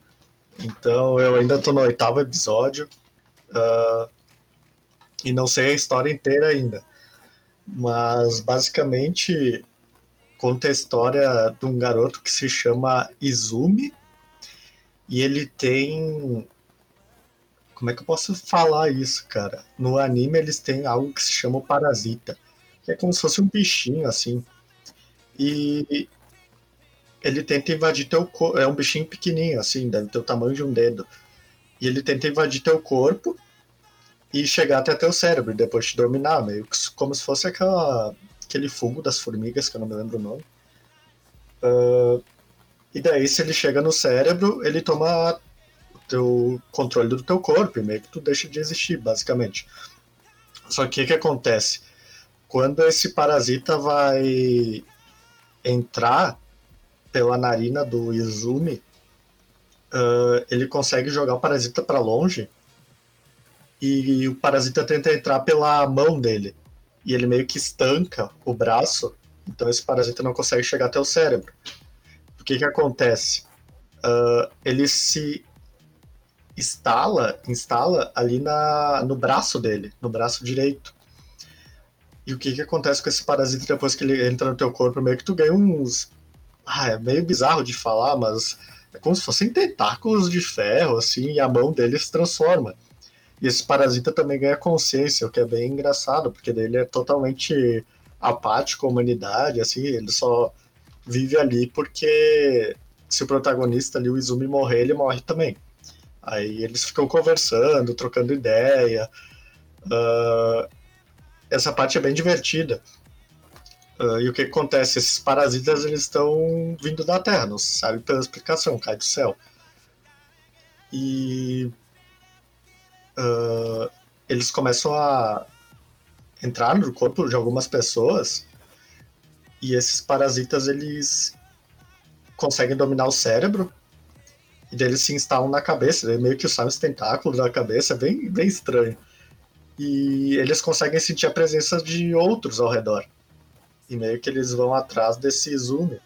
Então eu ainda tô no oitavo episódio. Uh, e não sei a história inteira ainda. Mas basicamente conta a história de um garoto que se chama Izumi. E ele tem como é que eu posso falar isso, cara? No anime eles têm algo que se chama parasita, que é como se fosse um bichinho assim. E ele tenta invadir teu corpo. É um bichinho pequenininho, assim, deve ter o tamanho de um dedo. E ele tenta invadir teu corpo e chegar até teu cérebro e depois te dominar, meio que como se fosse aquela, aquele fungo das formigas, que eu não me lembro o nome. Uh, e daí, se ele chega no cérebro, ele toma teu controle do teu corpo e meio que tu deixa de existir, basicamente. Só que o que acontece? Quando esse parasita vai entrar pela narina do Izumi, uh, ele consegue jogar o parasita para longe e o parasita tenta entrar pela mão dele. E ele meio que estanca o braço, então esse parasita não consegue chegar até o cérebro. O que que acontece? Uh, ele se instala, instala ali na, no braço dele, no braço direito. E o que, que acontece com esse parasita depois que ele entra no teu corpo? Meio que tu ganha uns. Ah, é meio bizarro de falar, mas é como se fossem tentáculos de ferro, assim, e a mão dele se transforma. E esse parasita também ganha consciência, o que é bem engraçado, porque ele é totalmente apático à humanidade, assim, ele só vive ali porque se o protagonista ali, o Izumi, morrer, ele morre também. Aí eles ficam conversando, trocando ideia. Uh, essa parte é bem divertida. Uh, e o que acontece? Esses parasitas eles estão vindo da Terra, não se sabe pela explicação, cai do céu. E uh, eles começam a entrar no corpo de algumas pessoas e esses parasitas eles conseguem dominar o cérebro e daí eles se instalam na cabeça, meio que saem os tentáculos da cabeça, bem, bem estranho. E eles conseguem sentir a presença de outros ao redor. E meio que eles vão atrás desse Izumi.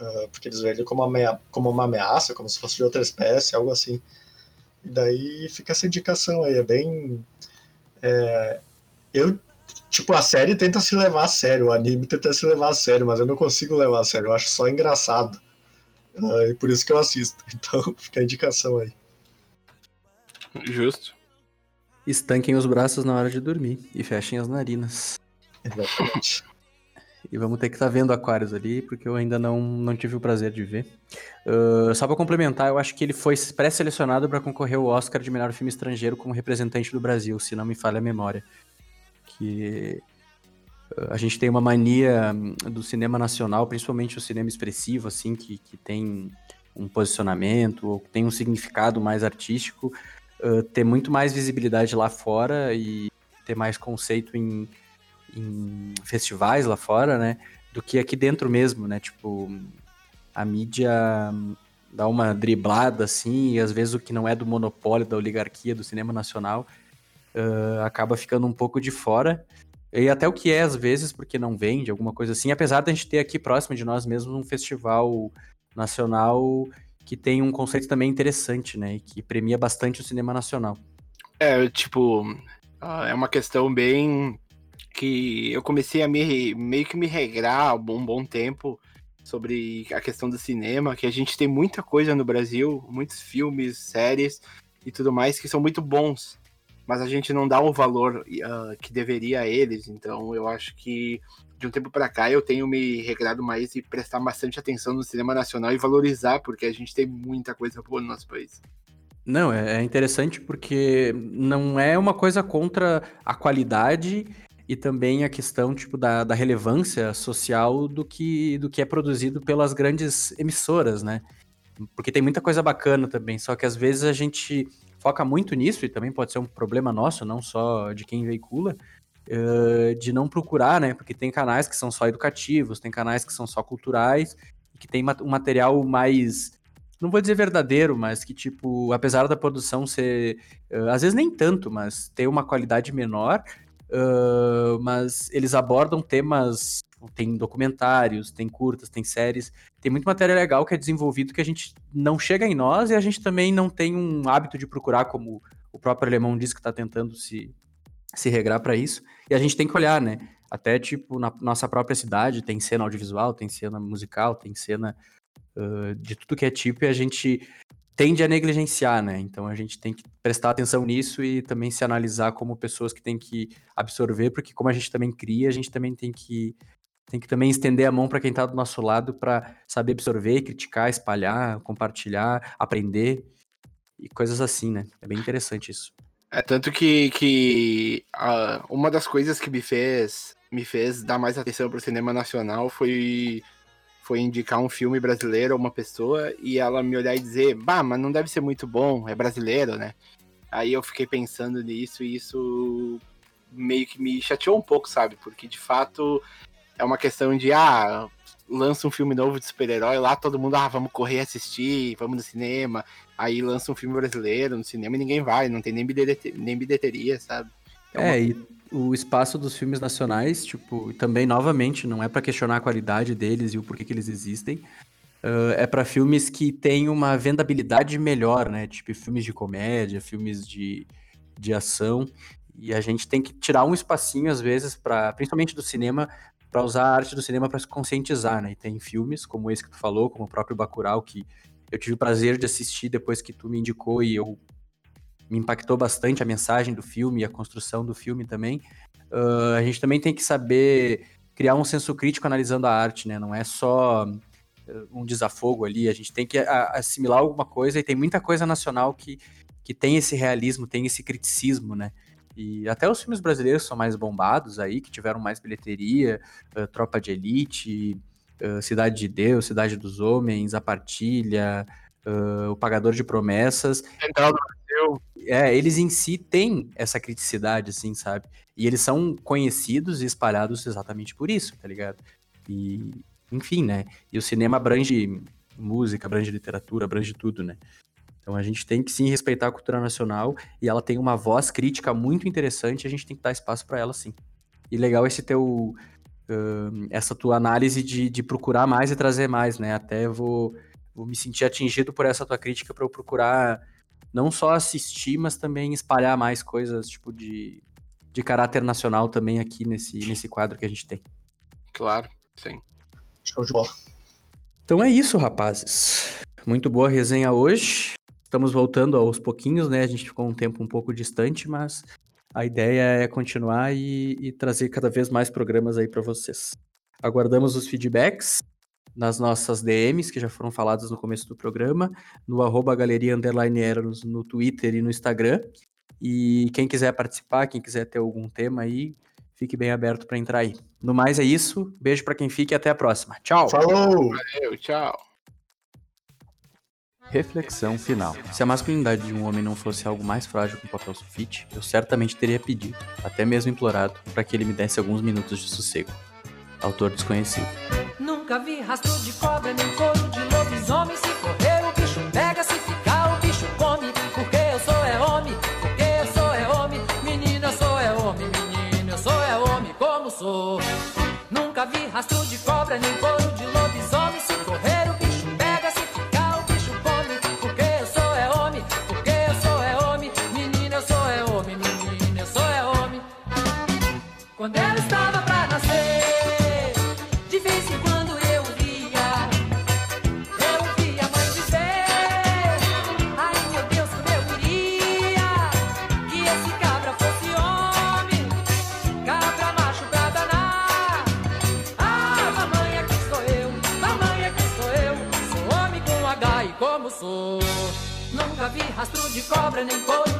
Uh, porque eles veem ele como como uma ameaça, como se fosse de outra espécie, algo assim. E daí fica essa indicação aí, é bem. É, eu, tipo, a série tenta se levar a sério, o anime tenta se levar a sério, mas eu não consigo levar a sério, eu acho só engraçado. Uh, e por isso que eu assisto. Então fica a indicação aí. Justo. Estanquem os braços na hora de dormir e fechem as narinas. Exatamente. E vamos ter que estar tá vendo Aquários ali, porque eu ainda não, não tive o prazer de ver. Uh, só para complementar, eu acho que ele foi pré-selecionado para concorrer ao Oscar de melhor filme estrangeiro como representante do Brasil, se não me falha a memória. Que a gente tem uma mania do cinema nacional, principalmente o cinema expressivo, assim, que, que tem um posicionamento ou tem um significado mais artístico, uh, ter muito mais visibilidade lá fora e ter mais conceito em, em festivais lá fora, né? Do que aqui dentro mesmo, né? Tipo, a mídia dá uma driblada assim, e às vezes o que não é do monopólio, da oligarquia, do cinema nacional, uh, acaba ficando um pouco de fora. E até o que é, às vezes, porque não vende, alguma coisa assim. Apesar da gente ter aqui próximo de nós mesmos um festival nacional que tem um conceito também interessante, né? E que premia bastante o cinema nacional. É, tipo, é uma questão bem que eu comecei a me, meio que me regrar há um bom tempo sobre a questão do cinema, que a gente tem muita coisa no Brasil, muitos filmes, séries e tudo mais que são muito bons mas a gente não dá o valor uh, que deveria a eles. Então eu acho que de um tempo para cá eu tenho me regrado mais e prestar bastante atenção no cinema nacional e valorizar, porque a gente tem muita coisa boa no nosso país. Não, é, é interessante porque não é uma coisa contra a qualidade e também a questão tipo da, da relevância social do que, do que é produzido pelas grandes emissoras, né? Porque tem muita coisa bacana também, só que às vezes a gente foca muito nisso, e também pode ser um problema nosso, não só de quem veicula, uh, de não procurar, né? Porque tem canais que são só educativos, tem canais que são só culturais, que tem um material mais. Não vou dizer verdadeiro, mas que, tipo, apesar da produção ser. Uh, às vezes nem tanto, mas ter uma qualidade menor, uh, mas eles abordam temas tem documentários, tem curtas, tem séries, tem muito material legal que é desenvolvido que a gente não chega em nós e a gente também não tem um hábito de procurar, como o próprio alemão diz que está tentando se, se regrar para isso. E a gente tem que olhar, né? Até, tipo, na nossa própria cidade tem cena audiovisual, tem cena musical, tem cena uh, de tudo que é tipo e a gente tende a negligenciar, né? Então a gente tem que prestar atenção nisso e também se analisar como pessoas que tem que absorver, porque como a gente também cria, a gente também tem que tem que também estender a mão para quem está do nosso lado para saber absorver, criticar, espalhar, compartilhar, aprender e coisas assim, né? É bem interessante isso. É tanto que, que uh, uma das coisas que me fez me fez dar mais atenção para o cinema nacional foi foi indicar um filme brasileiro a uma pessoa e ela me olhar e dizer, bah, mas não deve ser muito bom, é brasileiro, né? Aí eu fiquei pensando nisso e isso meio que me chateou um pouco, sabe? Porque de fato é uma questão de, ah, lança um filme novo de super-herói, lá todo mundo, ah, vamos correr assistir, vamos no cinema. Aí lança um filme brasileiro no cinema e ninguém vai, não tem nem bilheteria, nem bilheteria sabe? É, é e o espaço dos filmes nacionais, tipo, também, novamente, não é para questionar a qualidade deles e o porquê que eles existem. Uh, é para filmes que têm uma vendabilidade melhor, né? Tipo, filmes de comédia, filmes de, de ação. E a gente tem que tirar um espacinho, às vezes, para principalmente do cinema, para usar a arte do cinema para se conscientizar, né? E tem filmes como esse que tu falou, como o próprio Bacurau, que eu tive o prazer de assistir depois que tu me indicou e eu me impactou bastante a mensagem do filme e a construção do filme também. Uh, a gente também tem que saber criar um senso crítico analisando a arte, né? Não é só um desafogo ali, a gente tem que assimilar alguma coisa e tem muita coisa nacional que, que tem esse realismo, tem esse criticismo, né? E até os filmes brasileiros são mais bombados aí, que tiveram mais bilheteria, uh, Tropa de Elite, uh, Cidade de Deus, Cidade dos Homens, A Partilha, uh, O Pagador de Promessas. Central do Brasil. É, eles em si têm essa criticidade, assim, sabe? E eles são conhecidos e espalhados exatamente por isso, tá ligado? E, enfim, né? E o cinema abrange música, abrange literatura, abrange tudo, né? Então a gente tem que sim respeitar a cultura nacional e ela tem uma voz crítica muito interessante, a gente tem que dar espaço para ela sim. E legal esse teu uh, essa tua análise de, de procurar mais e trazer mais, né? Até vou, vou me sentir atingido por essa tua crítica para eu procurar não só assistir, mas também espalhar mais coisas tipo de, de caráter nacional também aqui nesse, nesse quadro que a gente tem. Claro, sim. Show de bola. Então é isso, rapazes. Muito boa resenha hoje. Estamos voltando aos pouquinhos, né? A gente ficou um tempo um pouco distante, mas a ideia é continuar e, e trazer cada vez mais programas aí para vocês. Aguardamos os feedbacks nas nossas DMs, que já foram faladas no começo do programa, no arroba galeria underline Eros, no Twitter e no Instagram. E quem quiser participar, quem quiser ter algum tema aí, fique bem aberto para entrar aí. No mais é isso. Beijo para quem fica e até a próxima. Tchau. Falou. Valeu, tchau. Reflexão final. Se a masculinidade de um homem não fosse algo mais frágil que um papel sulfite, eu certamente teria pedido, até mesmo implorado, para que ele me desse alguns minutos de sossego. Autor desconhecido. Nunca vi rastro de cobra nem couro de lobisomem se correr sou. Nunca vi rastro de cobra, nem couro